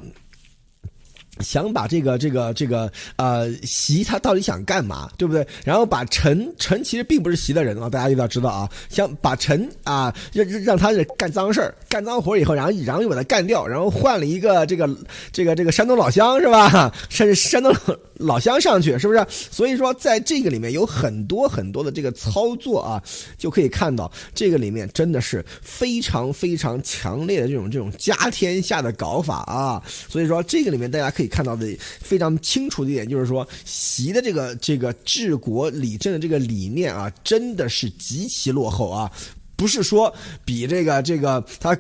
想把这个这个这个呃习他到底想干嘛，对不对？然后把陈陈其实并不是习的人啊，大家一定要知道啊。想把陈啊让让他干脏事儿、干脏活以后，然后然后又把他干掉，然后换了一个这个这个这个山东老乡是吧？甚至山东老乡上去是不是？所以说在这个里面有很多很多的这个操作啊，就可以看到这个里面真的是非常非常强烈的这种这种家天下的搞法啊。所以说这个里面大家可以。看到的非常清楚的一点就是说，习的这个这个治国理政的这个理念啊，真的是极其落后啊，不是说比这个这个他。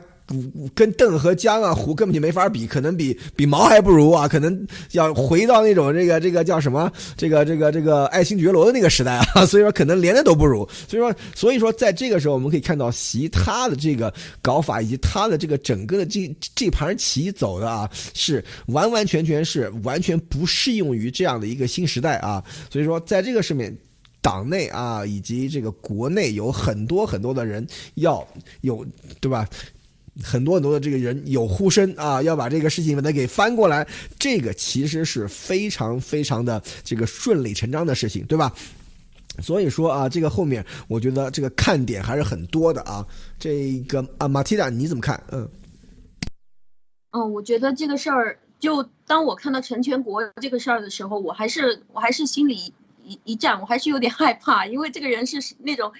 跟邓和江啊，胡根本就没法比，可能比比毛还不如啊，可能要回到那种这个这个叫什么，这个这个这个爱新觉罗的那个时代啊，[LAUGHS] 所以说可能连那都不如，所以说所以说在这个时候，我们可以看到习他的这个搞法以及他的这个整个的这这盘棋走的啊，是完完全全是完全不适用于这样的一个新时代啊，所以说在这个上面，党内啊以及这个国内有很多很多的人要有对吧？很多很多的这个人有呼声啊，要把这个事情把它给翻过来，这个其实是非常非常的这个顺理成章的事情，对吧？所以说啊，这个后面我觉得这个看点还是很多的啊。这个啊，马蒂达你怎么看？嗯，嗯，我觉得这个事儿，就当我看到陈全国这个事儿的时候，我还是我还是心里一一战，我还是有点害怕，因为这个人是那种。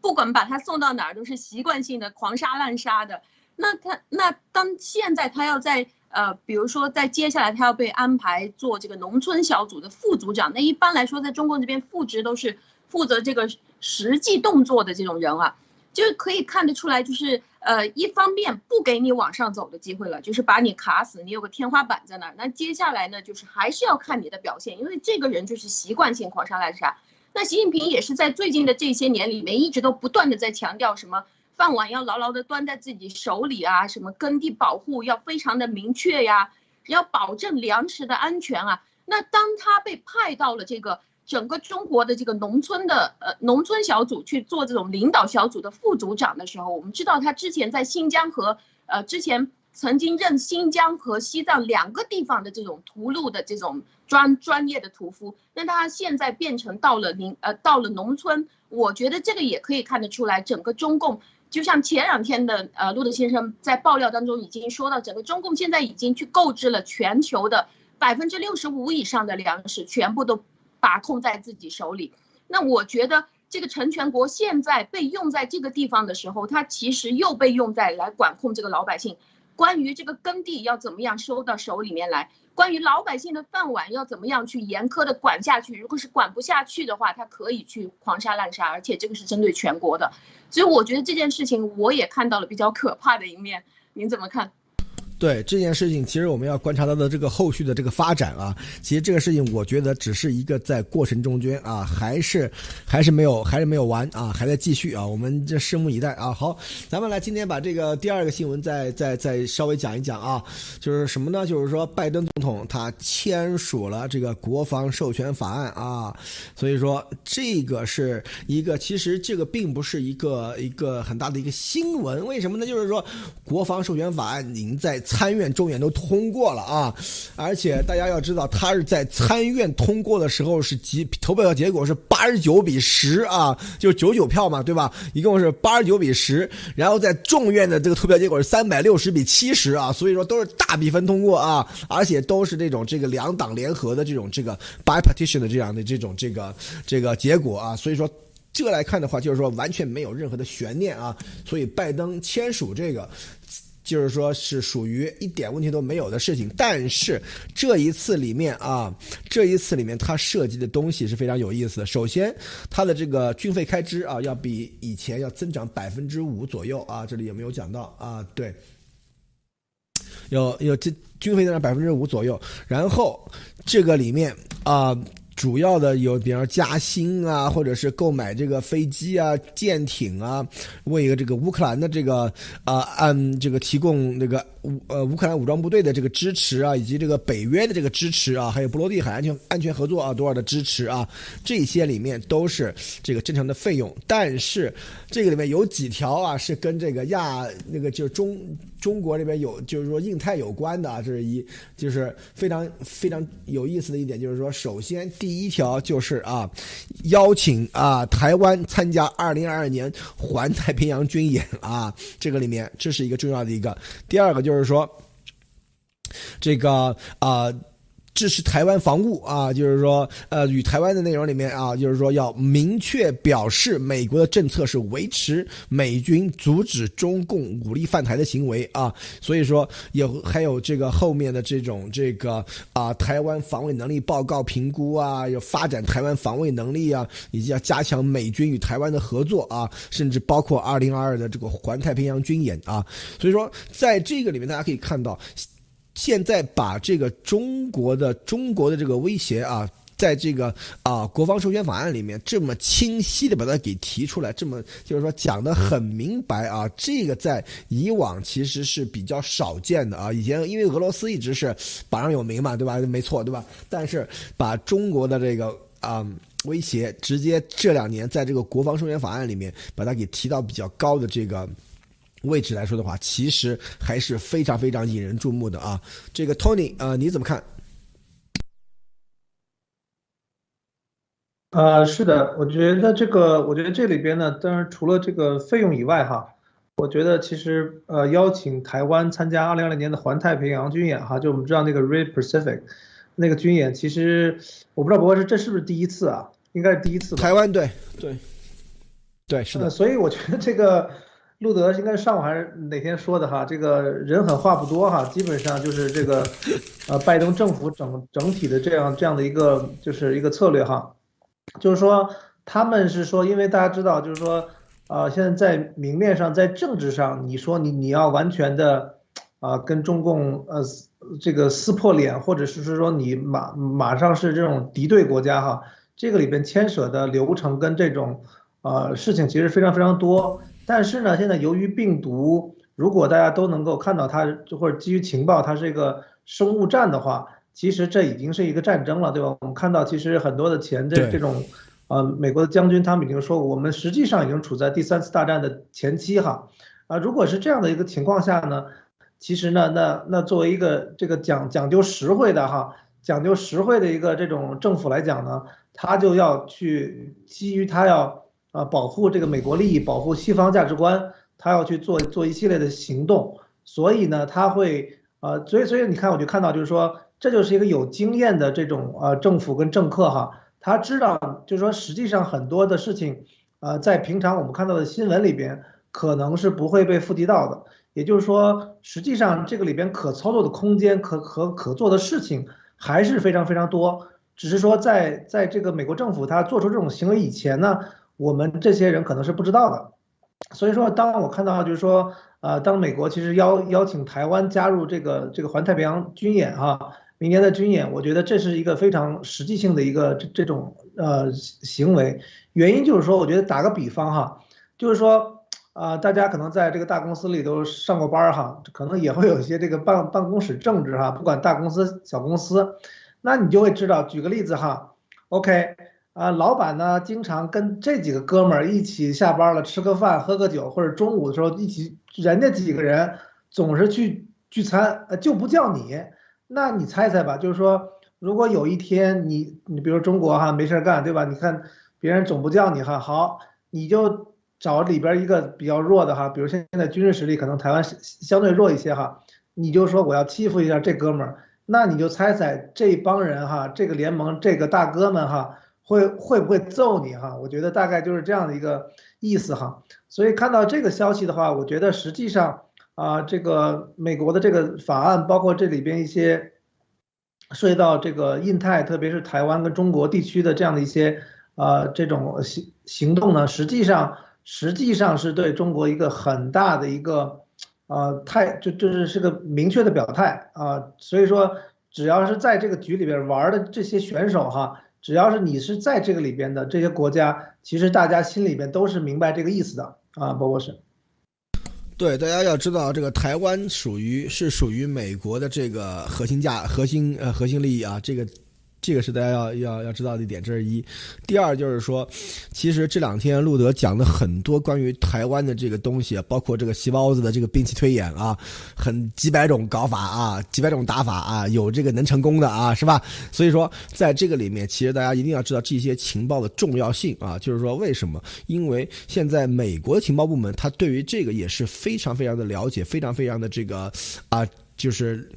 不管把他送到哪儿，都是习惯性的狂杀滥杀的。那他那当现在他要在呃，比如说在接下来他要被安排做这个农村小组的副组长，那一般来说在中国这边副职都是负责这个实际动作的这种人啊，就可以看得出来，就是呃，一方面不给你往上走的机会了，就是把你卡死，你有个天花板在那儿。那接下来呢，就是还是要看你的表现，因为这个人就是习惯性狂杀滥杀。那习近平也是在最近的这些年里面，一直都不断的在强调什么饭碗要牢牢的端在自己手里啊，什么耕地保护要非常的明确呀，要保证粮食的安全啊。那当他被派到了这个整个中国的这个农村的呃农村小组去做这种领导小组的副组长的时候，我们知道他之前在新疆和呃之前。曾经任新疆和西藏两个地方的这种屠戮的这种专专业的屠夫，那他现在变成到了农呃到了农村，我觉得这个也可以看得出来，整个中共就像前两天的呃路德先生在爆料当中已经说到，整个中共现在已经去购置了全球的百分之六十五以上的粮食，全部都把控在自己手里。那我觉得这个成全国现在被用在这个地方的时候，他其实又被用在来管控这个老百姓。关于这个耕地要怎么样收到手里面来，关于老百姓的饭碗要怎么样去严苛的管下去，如果是管不下去的话，他可以去狂杀滥杀，而且这个是针对全国的，所以我觉得这件事情我也看到了比较可怕的一面，您怎么看？对这件事情，其实我们要观察它的这个后续的这个发展啊。其实这个事情，我觉得只是一个在过程中间啊，还是还是没有还是没有完啊，还在继续啊。我们这拭目以待啊。好，咱们来今天把这个第二个新闻再再再稍微讲一讲啊。就是什么呢？就是说拜登总统他签署了这个国防授权法案啊。所以说这个是一个，其实这个并不是一个一个很大的一个新闻。为什么呢？就是说国防授权法案已经在。参院、众院都通过了啊，而且大家要知道，他是在参院通过的时候是几投票的结果是八十九比十啊，就是九九票嘛，对吧？一共是八十九比十，然后在众院的这个投票结果是三百六十比七十啊，所以说都是大比分通过啊，而且都是这种这个两党联合的这种这个 bipartition 的这样的这种这个这个结果啊，所以说这来看的话，就是说完全没有任何的悬念啊，所以拜登签署这个。就是说是属于一点问题都没有的事情。但是这一次里面啊，这一次里面它涉及的东西是非常有意思的。首先，它的这个军费开支啊，要比以前要增长百分之五左右啊，这里有没有讲到啊？对，有有这军费增长百分之五左右，然后这个里面啊。主要的有，比方加薪啊，或者是购买这个飞机啊、舰艇啊，为一个这个乌克兰的这个啊，按这个提供那个乌呃乌克兰武装部队的这个支持啊，以及这个北约的这个支持啊，还有波罗的海安全安全合作啊多少的支持啊，这些里面都是这个正常的费用。但是这个里面有几条啊，是跟这个亚那个就是中中国这边有，就是说印太有关的啊，这是一就是非常非常有意思的一点，就是说首先。第一条就是啊，邀请啊台湾参加二零二二年环太平洋军演啊，这个里面这是一个重要的一个。第二个就就是说这个啊支持台湾防务啊，就是说，呃，与台湾的内容里面啊，就是说要明确表示美国的政策是维持美军阻止中共武力犯台的行为啊，所以说有还有这个后面的这种这个啊台湾防卫能力报告评估啊，要发展台湾防卫能力啊，以及要加强美军与台湾的合作啊，甚至包括二零二二的这个环太平洋军演啊，所以说在这个里面大家可以看到。现在把这个中国的中国的这个威胁啊，在这个啊国防授权法案里面这么清晰的把它给提出来，这么就是说讲的很明白啊，这个在以往其实是比较少见的啊。以前因为俄罗斯一直是榜上有名嘛，对吧？没错，对吧？但是把中国的这个啊威胁直接这两年在这个国防授权法案里面把它给提到比较高的这个。位置来说的话，其实还是非常非常引人注目的啊！这个 Tony 啊，你怎么看？呃，是的，我觉得这个，我觉得这里边呢，当然除了这个费用以外哈，我觉得其实呃，邀请台湾参加二零二零年的环太平洋军演哈，就我们知道那个 Red Pacific 那个军演，其实我不知道，不过是这是不是第一次啊？应该是第一次。台湾对对对是的，所以我觉得这个。路德应该上午还是哪天说的哈？这个人狠话不多哈，基本上就是这个，呃，拜登政府整整体的这样这样的一个就是一个策略哈，就是说他们是说，因为大家知道，就是说，呃，现在在明面上，在政治上，你说你你要完全的，啊，跟中共呃这个撕破脸，或者是是说你马马上是这种敌对国家哈，这个里边牵涉的流程跟这种呃事情其实非常非常多。但是呢，现在由于病毒，如果大家都能够看到它，就或者基于情报，它是一个生物战的话，其实这已经是一个战争了，对吧？我们看到其实很多的前这这种，呃，美国的将军他们已经说，我们实际上已经处在第三次大战的前期哈，啊，如果是这样的一个情况下呢，其实呢，那那作为一个这个讲讲究实惠的哈，讲究实惠的一个这种政府来讲呢，他就要去基于他要。啊，保护这个美国利益，保护西方价值观，他要去做做一系列的行动，所以呢，他会呃，所以所以你看，我就看到就是说，这就是一个有经验的这种呃政府跟政客哈，他知道就是说，实际上很多的事情，呃，在平常我们看到的新闻里边，可能是不会被触及到的，也就是说，实际上这个里边可操作的空间可可可做的事情还是非常非常多，只是说在在这个美国政府他做出这种行为以前呢。我们这些人可能是不知道的，所以说，当我看到就是说，呃，当美国其实邀邀请台湾加入这个这个环太平洋军演哈，明年的军演，我觉得这是一个非常实际性的一个这这种呃行为。原因就是说，我觉得打个比方哈，就是说，啊，大家可能在这个大公司里都上过班哈，可能也会有一些这个办办公室政治哈，不管大公司小公司，那你就会知道，举个例子哈，OK。啊，老板呢，经常跟这几个哥们儿一起下班了，吃个饭，喝个酒，或者中午的时候一起，人家几个人总是去聚餐，呃，就不叫你。那你猜猜吧，就是说，如果有一天你，你比如中国哈没事干，对吧？你看别人总不叫你哈，好，你就找里边一个比较弱的哈，比如现在军事实力可能台湾相对弱一些哈，你就说我要欺负一下这哥们儿，那你就猜猜这帮人哈，这个联盟这个大哥们哈。会会不会揍你哈？我觉得大概就是这样的一个意思哈。所以看到这个消息的话，我觉得实际上啊，这个美国的这个法案，包括这里边一些涉及到这个印太，特别是台湾跟中国地区的这样的一些呃这种行行动呢，实际上实际上是对中国一个很大的一个呃态，就就是是个明确的表态啊。所以说，只要是在这个局里边玩的这些选手哈。只要是你是在这个里边的这些国家，其实大家心里边都是明白这个意思的啊，包括是。对，大家要知道，这个台湾属于是属于美国的这个核心价、核心呃核心利益啊，这个。这个是大家要要要知道的一点，这是一。第二就是说，其实这两天路德讲的很多关于台湾的这个东西，包括这个细包子的这个兵器推演啊，很几百种搞法啊，几百种打法啊，有这个能成功的啊，是吧？所以说，在这个里面，其实大家一定要知道这些情报的重要性啊。就是说，为什么？因为现在美国情报部门，他对于这个也是非常非常的了解，非常非常的这个啊。就是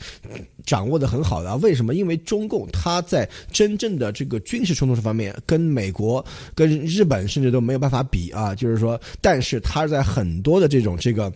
掌握的很好的，为什么？因为中共他在真正的这个军事冲突这方面，跟美国、跟日本甚至都没有办法比啊。就是说，但是他在很多的这种这个。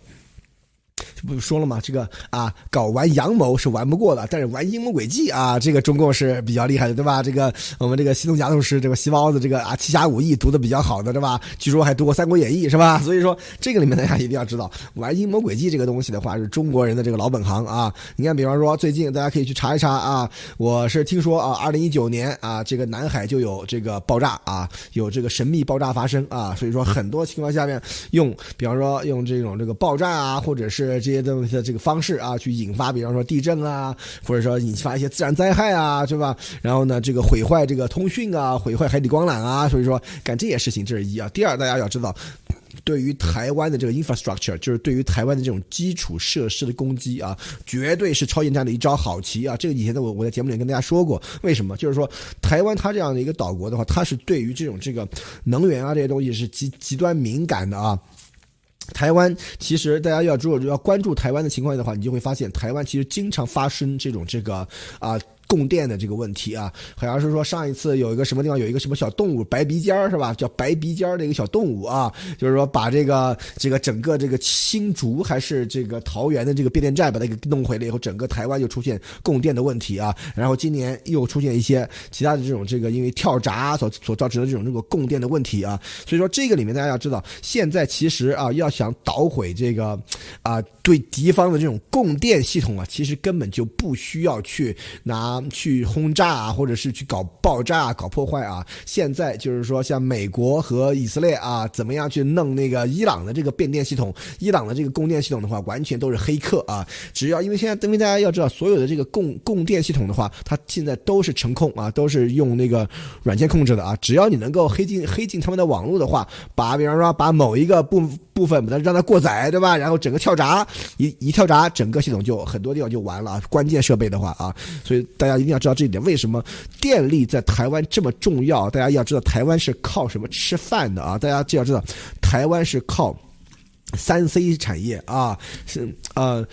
不说了吗？这个啊，搞玩阳谋是玩不过的，但是玩阴谋诡计啊，这个中共是比较厉害的，对吧？这个我们这个西东家族师，这个西包子，这个啊七侠五义读的比较好的，对吧？据说还读过《三国演义》，是吧？[LAUGHS] 所以说这个里面大家一定要知道，玩阴谋诡计这个东西的话，是中国人的这个老本行啊。你看，比方说最近大家可以去查一查啊，我是听说啊，二零一九年啊，这个南海就有这个爆炸啊，有这个神秘爆炸发生啊，所以说很多情况下面用，比方说用这种这个爆炸啊，或者是。这些东西的这个方式啊，去引发，比方说地震啊，或者说引发一些自然灾害啊，对吧？然后呢，这个毁坏这个通讯啊，毁坏海底光缆啊，所以说干这些事情，这是一啊。第二，大家要知道，对于台湾的这个 infrastructure，就是对于台湾的这种基础设施的攻击啊，绝对是超限战的一招好棋啊。这个以前的我我在节目里跟大家说过，为什么？就是说台湾它这样的一个岛国的话，它是对于这种这个能源啊这些东西是极极端敏感的啊。台湾其实大家要如果要关注台湾的情况的话，你就会发现台湾其实经常发生这种这个啊。供电的这个问题啊，好像是说上一次有一个什么地方有一个什么小动物白鼻尖儿是吧？叫白鼻尖儿的一个小动物啊，就是说把这个这个整个这个新竹还是这个桃园的这个变电站把它给弄回来以后，整个台湾就出现供电的问题啊。然后今年又出现一些其他的这种这个因为跳闸所所造成的这种这个供电的问题啊。所以说这个里面大家要知道，现在其实啊要想捣毁这个啊对敌方的这种供电系统啊，其实根本就不需要去拿。去轰炸啊，或者是去搞爆炸、搞破坏啊！现在就是说，像美国和以色列啊，怎么样去弄那个伊朗的这个变电系统？伊朗的这个供电系统的话，完全都是黑客啊！只要因为现在，因为大家要知道，所有的这个供供电系统的话，它现在都是程控啊，都是用那个软件控制的啊！只要你能够黑进黑进他们的网络的话，把比方说把某一个部部分把它让它过载，对吧？然后整个跳闸，一一跳闸，整个系统就很多地方就完了。关键设备的话啊，所以大大家一定要知道这一点。为什么电力在台湾这么重要？大家要知道，台湾是靠什么吃饭的啊？大家就要知道，台湾是靠三 C 产业啊，是呃。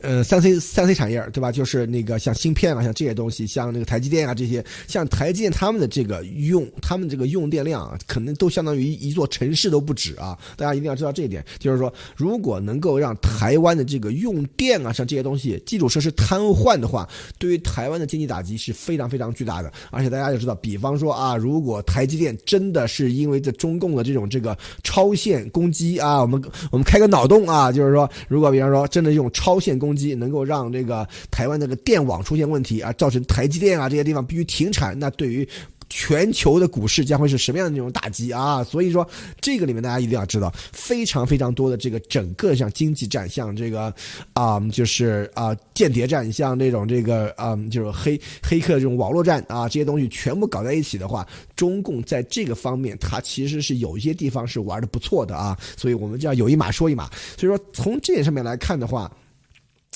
呃，三 C 三 C 产业对吧？就是那个像芯片啊，像这些东西，像那个台积电啊这些，像台积电他们的这个用，他们这个用电量啊，可能都相当于一座城市都不止啊！大家一定要知道这一点，就是说，如果能够让台湾的这个用电啊，像这些东西基础设施瘫痪的话，对于台湾的经济打击是非常非常巨大的。而且大家要知道，比方说啊，如果台积电真的是因为这中共的这种这个超限攻击啊，我们我们开个脑洞啊，就是说，如果比方说真的用超限攻攻击能够让这个台湾那个电网出现问题啊，造成台积电啊这些地方必须停产，那对于全球的股市将会是什么样的那种打击啊？所以说，这个里面大家一定要知道，非常非常多的这个整个像经济战，像这个啊，就是啊间谍战，像那种这个啊，就是黑黑客这种网络战啊，这些东西全部搞在一起的话，中共在这个方面，它其实是有一些地方是玩的不错的啊。所以我们就要有一码说一码。所以说，从这点上面来看的话。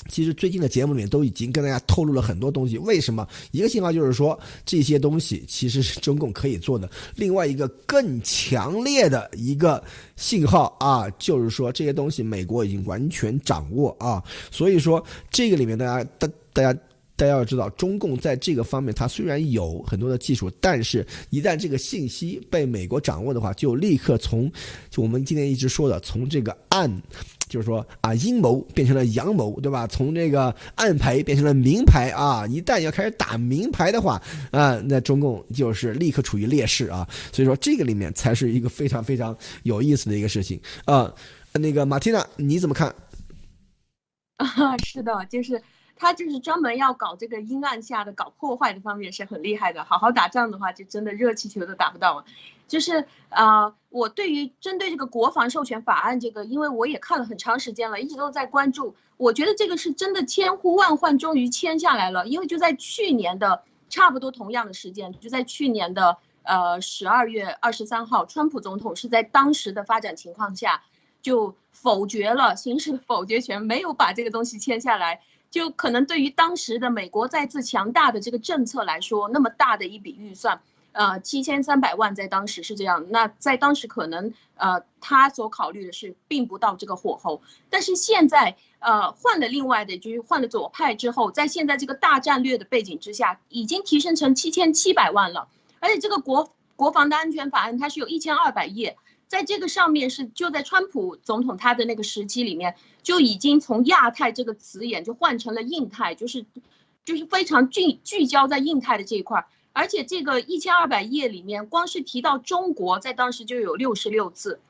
其实最近的节目里面都已经跟大家透露了很多东西。为什么？一个信号就是说这些东西其实是中共可以做的。另外一个更强烈的一个信号啊，就是说这些东西美国已经完全掌握啊。所以说这个里面大家大大家大家要知道，中共在这个方面它虽然有很多的技术，但是一旦这个信息被美国掌握的话，就立刻从就我们今天一直说的从这个暗。就是说啊，阴谋变成了阳谋，对吧？从这个暗牌变成了明牌啊！一旦要开始打明牌的话啊，那中共就是立刻处于劣势啊！所以说这个里面才是一个非常非常有意思的一个事情啊。那个马蒂娜，你怎么看？啊，是的，就是他就是专门要搞这个阴暗下的搞破坏的方面是很厉害的。好好打仗的话，就真的热气球都打不到了。就是呃，我对于针对这个国防授权法案这个，因为我也看了很长时间了，一直都在关注。我觉得这个是真的千呼万唤，终于签下来了。因为就在去年的差不多同样的时间，就在去年的呃十二月二十三号，川普总统是在当时的发展情况下。就否决了，行使否决权，没有把这个东西签下来，就可能对于当时的美国再次强大的这个政策来说，那么大的一笔预算，呃，七千三百万在当时是这样，那在当时可能呃他所考虑的是并不到这个火候，但是现在呃换了另外的就是换了左派之后，在现在这个大战略的背景之下，已经提升成七千七百万了，而且这个国国防的安全法案它是有一千二百页。在这个上面是就在川普总统他的那个时期里面就已经从亚太这个词眼就换成了印太，就是就是非常聚聚焦在印太的这一块，而且这个一千二百页里面光是提到中国在当时就有六十六次，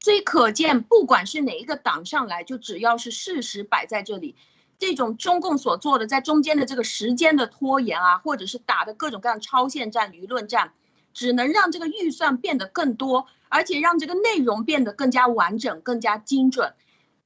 所以可见不管是哪一个党上来，就只要是事实摆在这里，这种中共所做的在中间的这个时间的拖延啊，或者是打的各种各样超限战、舆论战，只能让这个预算变得更多。而且让这个内容变得更加完整、更加精准，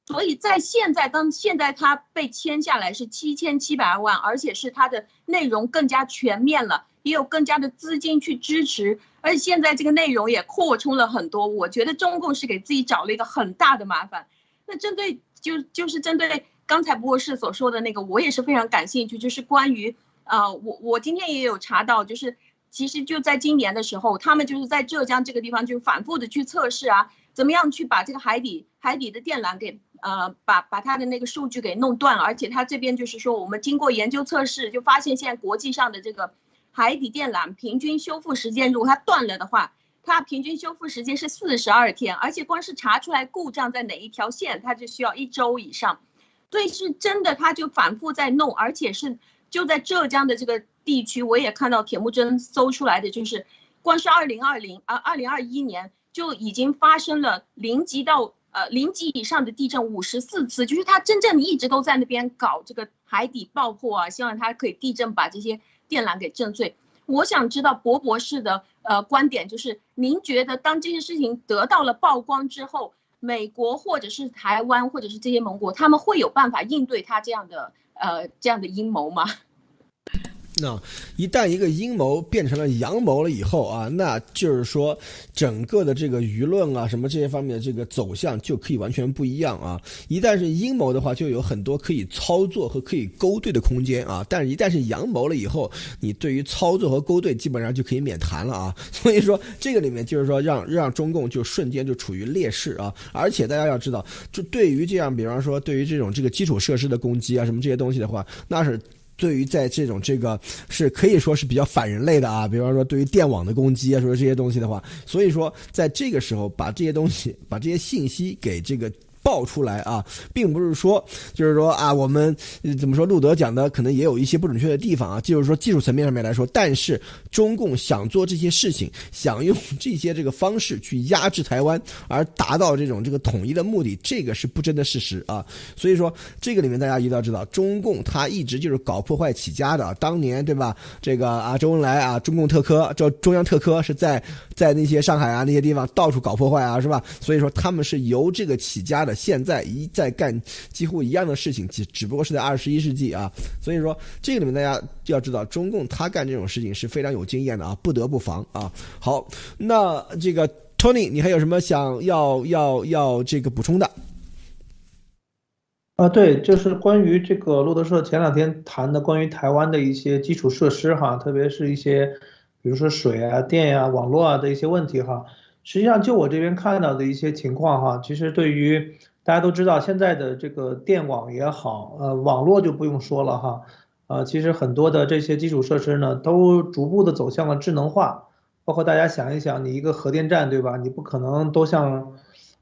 所以在现在，当现在它被签下来是七千七百万，而且是它的内容更加全面了，也有更加的资金去支持，而且现在这个内容也扩充了很多。我觉得中共是给自己找了一个很大的麻烦。那针对就就是针对刚才博士所说的那个，我也是非常感兴趣，就是关于呃，我我今天也有查到，就是。其实就在今年的时候，他们就是在浙江这个地方就反复的去测试啊，怎么样去把这个海底海底的电缆给呃把把它的那个数据给弄断，而且他这边就是说我们经过研究测试，就发现现在国际上的这个海底电缆平均修复时间，如果它断了的话，它平均修复时间是四十二天，而且光是查出来故障在哪一条线，它就需要一周以上，所以是真的，他就反复在弄，而且是就在浙江的这个。地区我也看到铁木真搜出来的，就是光是二零二零啊二零二一年就已经发生了零级到呃零级以上的地震五十四次，就是他真正一直都在那边搞这个海底爆破啊，希望他可以地震把这些电缆给震碎。我想知道博博士的呃观点，就是您觉得当这些事情得到了曝光之后，美国或者是台湾或者是这些盟国，他们会有办法应对他这样的呃这样的阴谋吗？那一旦一个阴谋变成了阳谋了以后啊，那就是说整个的这个舆论啊，什么这些方面的这个走向就可以完全不一样啊。一旦是阴谋的话，就有很多可以操作和可以勾兑的空间啊。但是，一旦是阳谋了以后，你对于操作和勾兑基本上就可以免谈了啊。[LAUGHS] 所以说，这个里面就是说让让中共就瞬间就处于劣势啊。而且大家要知道，就对于这样，比方说对于这种这个基础设施的攻击啊，什么这些东西的话，那是。对于在这种这个是可以说是比较反人类的啊，比方说对于电网的攻击啊，说这些东西的话，所以说在这个时候把这些东西把这些信息给这个。爆出来啊，并不是说，就是说啊，我们怎么说？路德讲的可能也有一些不准确的地方啊，就是说技术层面上面来说，但是中共想做这些事情，想用这些这个方式去压制台湾，而达到这种这个统一的目的，这个是不争的事实啊。所以说，这个里面大家一定要知道，中共他一直就是搞破坏起家的。当年对吧？这个啊，周恩来啊，中共特科叫中央特科，是在在那些上海啊那些地方到处搞破坏啊，是吧？所以说他们是由这个起家的。现在一再干几乎一样的事情，只只不过是在二十一世纪啊，所以说这个里面大家要知道，中共他干这种事情是非常有经验的啊，不得不防啊。好，那这个 Tony，你还有什么想要要要这个补充的？啊，对，就是关于这个路德社前两天谈的关于台湾的一些基础设施哈，特别是一些比如说水啊、电呀、网络啊的一些问题哈。实际上，就我这边看到的一些情况哈，其实对于大家都知道，现在的这个电网也好，呃，网络就不用说了哈，呃，其实很多的这些基础设施呢，都逐步的走向了智能化。包括大家想一想，你一个核电站对吧？你不可能都像，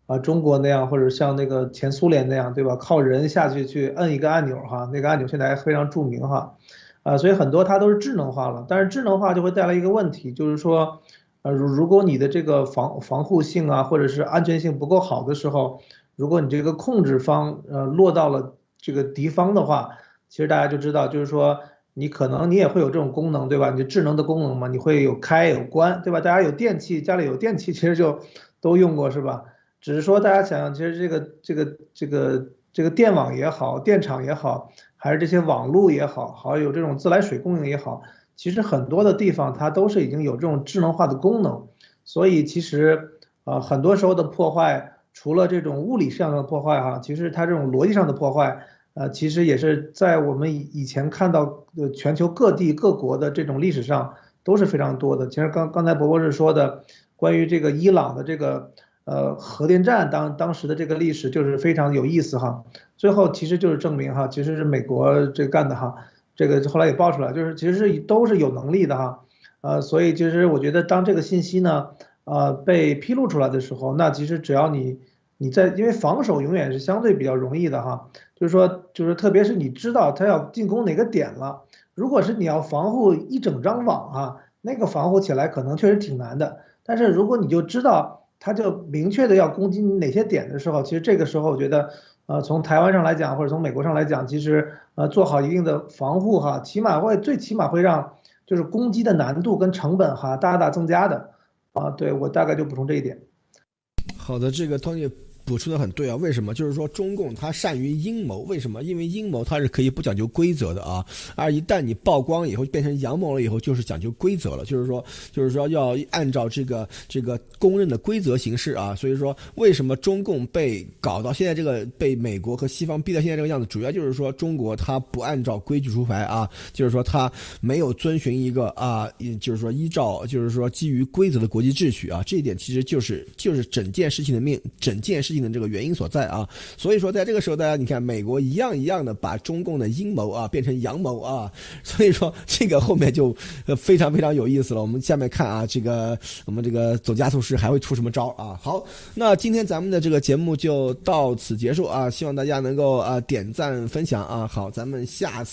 啊中国那样，或者像那个前苏联那样，对吧？靠人下去去摁一个按钮哈，那个按钮现在还非常著名哈，啊，所以很多它都是智能化了，但是智能化就会带来一个问题，就是说，呃，如如果你的这个防防护性啊，或者是安全性不够好的时候，如果你这个控制方呃落到了这个敌方的话，其实大家就知道，就是说。你可能你也会有这种功能，对吧？你智能的功能嘛，你会有开有关，对吧？大家有电器，家里有电器，其实就都用过，是吧？只是说大家想想，其实这个这个这个这个电网也好，电厂也好，还是这些网络也好，好有这种自来水供应也好，其实很多的地方它都是已经有这种智能化的功能，所以其实呃很多时候的破坏，除了这种物理上的破坏哈，其实它这种逻辑上的破坏。呃，其实也是在我们以以前看到呃全球各地各国的这种历史上都是非常多的。其实刚刚才博博士说的关于这个伊朗的这个呃核电站当当时的这个历史就是非常有意思哈。最后其实就是证明哈，其实是美国这干的哈，这个后来也爆出来，就是其实是都是有能力的哈。呃，所以其实我觉得当这个信息呢呃被披露出来的时候，那其实只要你你在因为防守永远是相对比较容易的哈。就是说，就是特别是你知道他要进攻哪个点了，如果是你要防护一整张网哈，那个防护起来可能确实挺难的。但是如果你就知道他就明确的要攻击你哪些点的时候，其实这个时候我觉得，呃，从台湾上来讲，或者从美国上来讲，其实呃做好一定的防护哈，起码会最起码会让就是攻击的难度跟成本哈大大增加的。啊，对我大概就补充这一点。好的，这个 Tony。补充的很对啊，为什么？就是说中共他善于阴谋，为什么？因为阴谋它是可以不讲究规则的啊，而一旦你曝光以后变成阳谋了以后，就是讲究规则了，就是说，就是说要按照这个这个公认的规则行事啊。所以说，为什么中共被搞到现在这个被美国和西方逼到现在这个样子，主要就是说中国它不按照规矩出牌啊，就是说它没有遵循一个啊，就是说依照就是说基于规则的国际秩序啊，这一点其实就是就是整件事情的命，整件事情。这个原因所在啊，所以说在这个时候，大家你看，美国一样一样的把中共的阴谋啊变成阳谋啊，[LAUGHS] 所以说这个后面就非常非常有意思了。我们下面看啊，这个我们这个走加速师还会出什么招啊？好，那今天咱们的这个节目就到此结束啊，希望大家能够啊点赞分享啊。好，咱们下次。